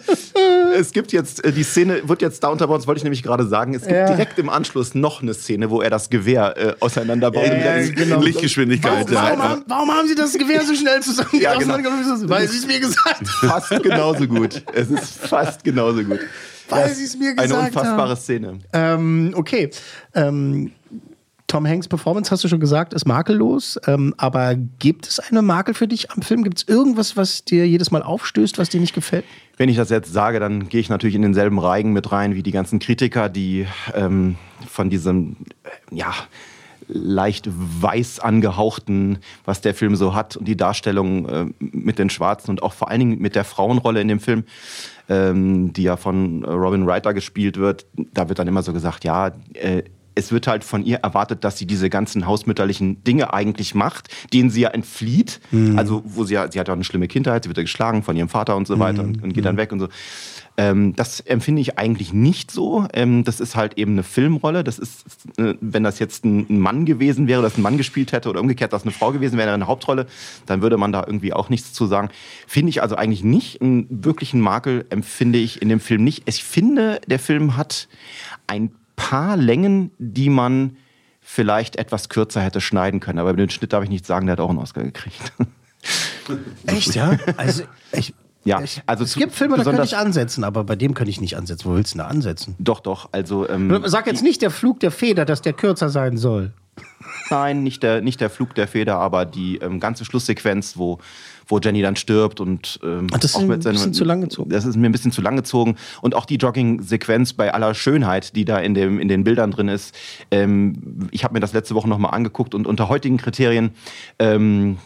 Es gibt jetzt, äh, die Szene wird jetzt da unterbaut, das wollte ich nämlich gerade sagen. Es gibt Ja. direkt im Anschluss noch eine Szene, wo er das Gewehr äh, auseinanderbaut. Ja, Und ja, genau. In Lichtgeschwindigkeit. Warum, ja. haben, warum haben Sie das Gewehr so schnell zusammen? Ja, genau. Weil Sie es mir gesagt haben. Fast genauso gut. Es ist fast genauso gut. Weil Sie es mir ist Eine gesagt unfassbare haben. Szene. Ähm, okay. Ähm, Tom Hanks Performance, hast du schon gesagt, ist makellos. Ähm, aber gibt es eine Makel für dich am Film? Gibt es irgendwas, was dir jedes Mal aufstößt, was dir nicht gefällt? Wenn ich das jetzt sage, dann gehe ich natürlich in denselben Reigen mit rein wie die ganzen Kritiker, die ähm, von diesem, äh, ja, leicht weiß angehauchten, was der Film so hat und die Darstellung äh, mit den Schwarzen und auch vor allen Dingen mit der Frauenrolle in dem Film, ähm, die ja von Robin Writer gespielt wird, da wird dann immer so gesagt, ja, äh, es wird halt von ihr erwartet, dass sie diese ganzen hausmütterlichen Dinge eigentlich macht, denen sie ja entflieht. Also, wo sie ja, sie hat ja eine schlimme Kindheit, sie wird ja geschlagen von ihrem Vater und so weiter und, und geht dann weg und so. Ähm, das empfinde ich eigentlich nicht so. Ähm, das ist halt eben eine Filmrolle. Das ist, äh, wenn das jetzt ein, Mann gewesen wäre, das ein Mann gespielt hätte oder umgekehrt, das eine Frau gewesen wäre, eine Hauptrolle, dann würde man da irgendwie auch nichts zu sagen. Finde ich also eigentlich nicht. Einen wirklichen Makel empfinde ich in dem Film nicht. Ich finde, der Film hat ein paar Längen, die man vielleicht etwas kürzer hätte schneiden können. Aber über den Schnitt darf ich nicht sagen, der hat auch einen Oscar gekriegt. Echt, ja? Also, ich, Ja, also es gibt Filme, da kann ich ansetzen, aber bei dem kann ich nicht ansetzen. Wo willst du denn da ansetzen? Doch, doch. Also ähm, Sag jetzt nicht der Flug der Feder, dass der kürzer sein soll. Nein, nicht der, nicht der Flug der Feder, aber die ähm, ganze Schlusssequenz, wo, wo Jenny dann stirbt und ähm, Ach, das ist ein bisschen zu lang gezogen. Das ist mir ein bisschen zu lang gezogen. Und auch die Jogging-Sequenz bei aller Schönheit, die da in, dem, in den Bildern drin ist. Ähm, ich habe mir das letzte Woche nochmal angeguckt und unter heutigen Kriterien ähm,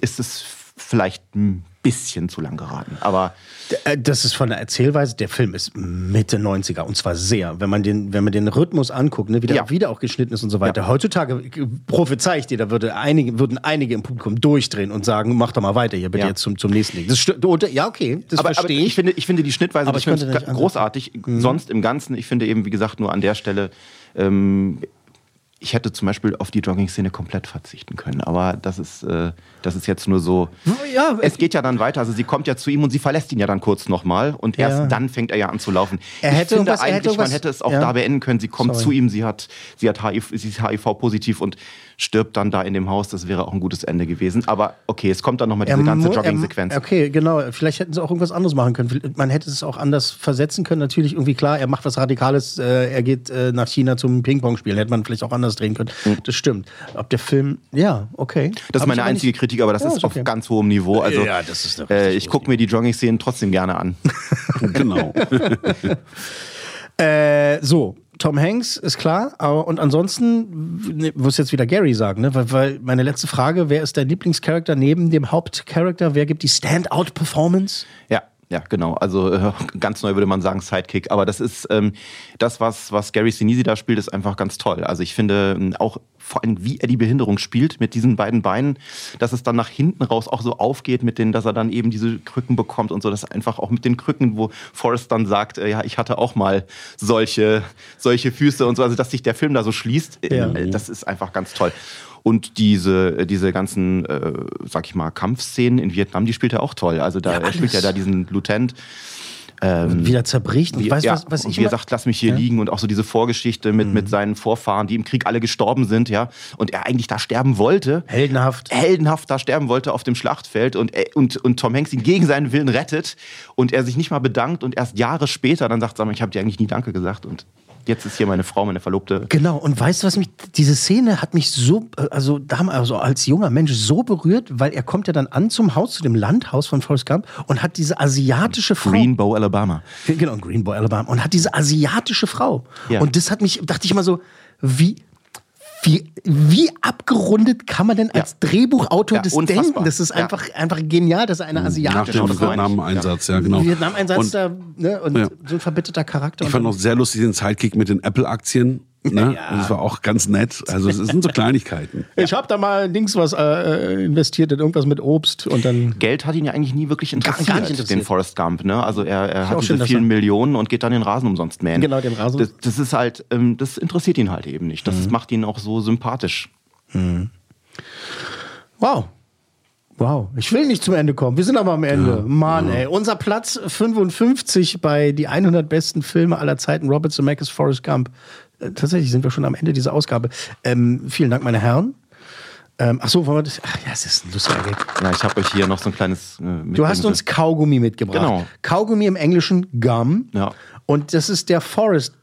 ist es vielleicht ein bisschen zu lang geraten. Aber Äh, Das ist von der Erzählweise, der Film ist Mitte 90er und zwar sehr. Wenn man den, wenn man den Rhythmus anguckt, ne, wie der Ja. wieder auch geschnitten ist und so weiter. Heutzutage äh, prophezei ich dir, da würde einige, würden einige im Publikum durchdrehen und sagen, mach doch mal weiter hier bitte Ja. jetzt zum, zum nächsten Ding. Das oder- ja, okay, das aber, aber verstehe ich. ich. finde, ich finde die Schnittweise Aber des ich könnte Films nicht Mhm. großartig. Sonst im Ganzen, ich finde eben, wie gesagt, nur an der Stelle ähm, ich hätte zum Beispiel auf die Jogging-Szene komplett verzichten können. Aber das ist, äh, das ist jetzt nur so. Ja, Es geht ja dann weiter. Also sie kommt ja zu ihm und sie verlässt ihn ja dann kurz nochmal. Und erst Ja. dann fängt er ja an zu laufen. Er ich finde irgendwas- er hätte eigentlich, man hätte es auch ja. da beenden können. Sie kommt Sorry. zu ihm, sie hat, sie hat HIV, sie ist HIV-positiv und stirbt dann da in dem Haus. Das wäre auch ein gutes Ende gewesen. Aber okay, es kommt dann nochmal diese Er ganze Jogging-Sequenz. Okay, genau. Vielleicht hätten sie auch irgendwas anderes machen können. Man hätte es auch anders versetzen können. Natürlich irgendwie klar, er macht was Radikales, äh, er geht äh, nach China zum Ping-Pong spielen. Hätte man vielleicht auch anders drehen können. Das stimmt. Ob der Film, ja, okay. Das ist meine einzige nicht- Kritik, aber das Ja, ist ist auf okay. ganz hohem Niveau. Also, Ja, das ist äh, ich gucke mir die Jogging-Szenen trotzdem gerne an. Genau. Äh, so, Tom Hanks ist klar, aber und ansonsten ne, muss jetzt wieder Gary sagen, ne? weil, weil meine letzte Frage, wer ist dein Lieblingscharakter neben dem Hauptcharakter? Wer gibt die Standout-Performance? Ja, ja, genau. Also äh, ganz neu würde man sagen Sidekick. Aber das ist ähm, das, was, was Gary Sinise da spielt, ist einfach ganz toll. Also ich finde ähm, auch vor allem, wie er die Behinderung spielt mit diesen beiden Beinen, dass es dann nach hinten raus auch so aufgeht mit denen, dass er dann eben diese Krücken bekommt und so. Das einfach auch mit den Krücken, wo Forrest dann sagt, äh, ja, ich hatte auch mal solche, solche Füße und so. Also dass sich der Film da so schließt, äh, Ja. das ist einfach ganz toll. Und diese, diese ganzen, äh, sag ich mal, Kampfszenen in Vietnam, die spielt er auch toll. Also da Ja, er spielt ja alles. da diesen Lieutenant. Ähm, Wieder zerbricht. Und wie, weißt ja, was, was und ich wie er sagt, lass mich hier liegen und auch so diese Vorgeschichte mit, mit seinen Vorfahren, die im Krieg alle gestorben sind, ja, und er eigentlich da sterben wollte. Heldenhaft. Heldenhaft da sterben wollte auf dem Schlachtfeld und, er- und, und Tom Hanks ihn gegen seinen Willen rettet und er sich nicht mal bedankt und erst Jahre später dann sagt, sag mal, ich habe dir eigentlich nie Danke gesagt und jetzt ist hier meine Frau, meine Verlobte. Genau, und weißt du, was mich, diese Szene hat mich so, äh, also, damals, also als junger Mensch so berührt, weil er kommt ja dann an zum Haus, zu dem Landhaus von Forrest Gump und hat diese asiatische Frau. Greenbow, Alabama. Genau, Greenbow, Alabama. Und hat diese asiatische Frau. Ja. Und das hat mich, dachte ich immer so, wie, wie, wie abgerundet kann man denn als Drehbuchautor Ja, das unfassbar. denken? Das ist Ja. einfach, einfach genial, dass er eine Nach asiatische dem Frau Vietnam-Einsatz, ja, genau. Vietnam-Einsatz Und da, ne, und Ja. so ein verbitterter Charakter. Ich fand noch sehr lustig den Sidekick mit den Apple-Aktien. Ne? Ja. Das war auch ganz nett. Also es sind so Kleinigkeiten. ich habe da mal Dings was äh, investiert in irgendwas mit Obst und dann. Geld hat ihn ja eigentlich nie wirklich interessiert, gar nicht interessiert. den Forrest Gump. Ne? Also er, er hat schön, diese dass vielen er- Millionen und geht dann den Rasen umsonst mähen. Genau, den Rasen. Das, das ist halt, ähm, das interessiert ihn halt eben nicht. Das Mhm. macht ihn auch so sympathisch. Wow. Wow, ich will nicht zum Ende kommen. Wir sind aber am Ende. Mann, ey. Unser Platz 55 bei die 100 besten Filme aller Zeiten, Robert Zemeckis, Forrest Gump. Tatsächlich sind wir schon am Ende dieser Ausgabe. Ähm, vielen Dank, meine Herren. Ähm, ach so, wollen wir das? Ach ja, es ist ein lustiger Gag. Ja, ich habe euch hier noch so ein kleines. Äh, Du hast uns Kaugummi mitgebracht. Genau. Kaugummi im Englischen Gum. Ja. Und das ist der Forest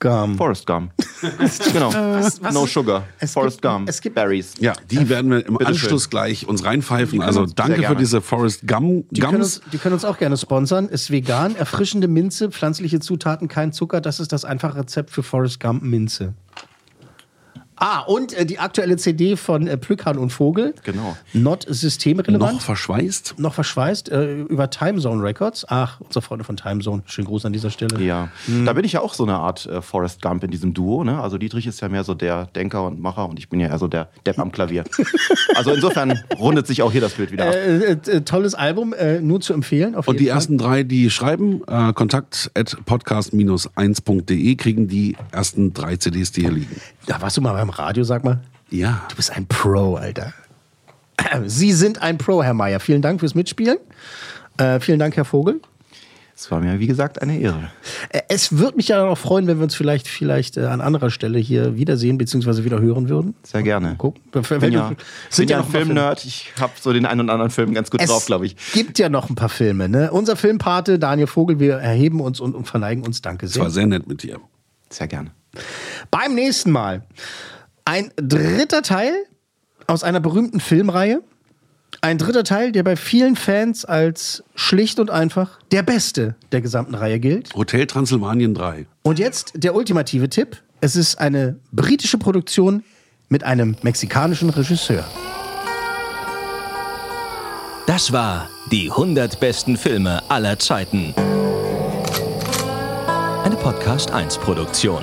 Gum. Forrest Gump. genau. was no ist- Sugar. Es Forrest gibt- Gump. es gibt- Berries. Ja, die werden wir im. Anschluss gleich uns reinpfeifen. Also danke für diese Forest Gum Die können, uns, Gums. die können uns auch gerne sponsern. Ist vegan, erfrischende Minze, pflanzliche Zutaten, kein Zucker. Das ist das einfache Rezept für Forrest Gump Minze. Ah, und äh, die aktuelle CD von äh, Plückhahn und Vogel. Genau. Not systemrelevant. Noch verschweißt. noch verschweißt äh, über Timezone Records. Ach, unsere Freunde von Timezone. Schönen Gruß an dieser Stelle. Ja, da bin ich ja auch so eine Art äh, Forrest Gump in diesem Duo. Ne? Also Dietrich ist ja mehr so der Denker und Macher und ich bin ja eher so der Depp am Klavier. also insofern rundet sich auch hier das Bild wieder ab. Äh, äh, äh, tolles Album, nur zu empfehlen. Auf Und die Fall. ersten drei, die schreiben, kontakt at podcast-1.de, kriegen die ersten drei CDs, die hier liegen. Da warst du mal beim Radio, sag mal. Ja. Du bist ein Pro, Alter. Sie sind ein Pro, Herr Mayer. Vielen Dank fürs Mitspielen. Äh, vielen Dank, Herr Vogel. Es war mir, wie gesagt, eine Ehre. Äh, Es würde mich ja auch freuen, wenn wir uns vielleicht, vielleicht äh, an anderer Stelle hier wiedersehen bzw. wieder hören würden. Sehr gerne. Gucken. Ich bin ja, sind bin ja ja ein Filmnerd. Ich habe so den einen oder anderen Film ganz gut Es drauf, glaube ich. gibt ja noch ein paar Filme. Ne? Unser Filmpate Daniel Vogel, wir erheben uns und, und verneigen uns. Danke Es war sehr. sehr nett mit dir. Sehr gerne. Beim nächsten Mal ein dritter Teil aus einer berühmten Filmreihe. Ein dritter Teil, der bei vielen Fans als schlicht und einfach der beste der gesamten Reihe gilt. Hotel Transsilvanien 3. Und jetzt der ultimative Tipp. Es ist eine britische Produktion mit einem mexikanischen Regisseur. Das war die 100 besten Filme aller Zeiten. Eine Podcast 1 Produktion.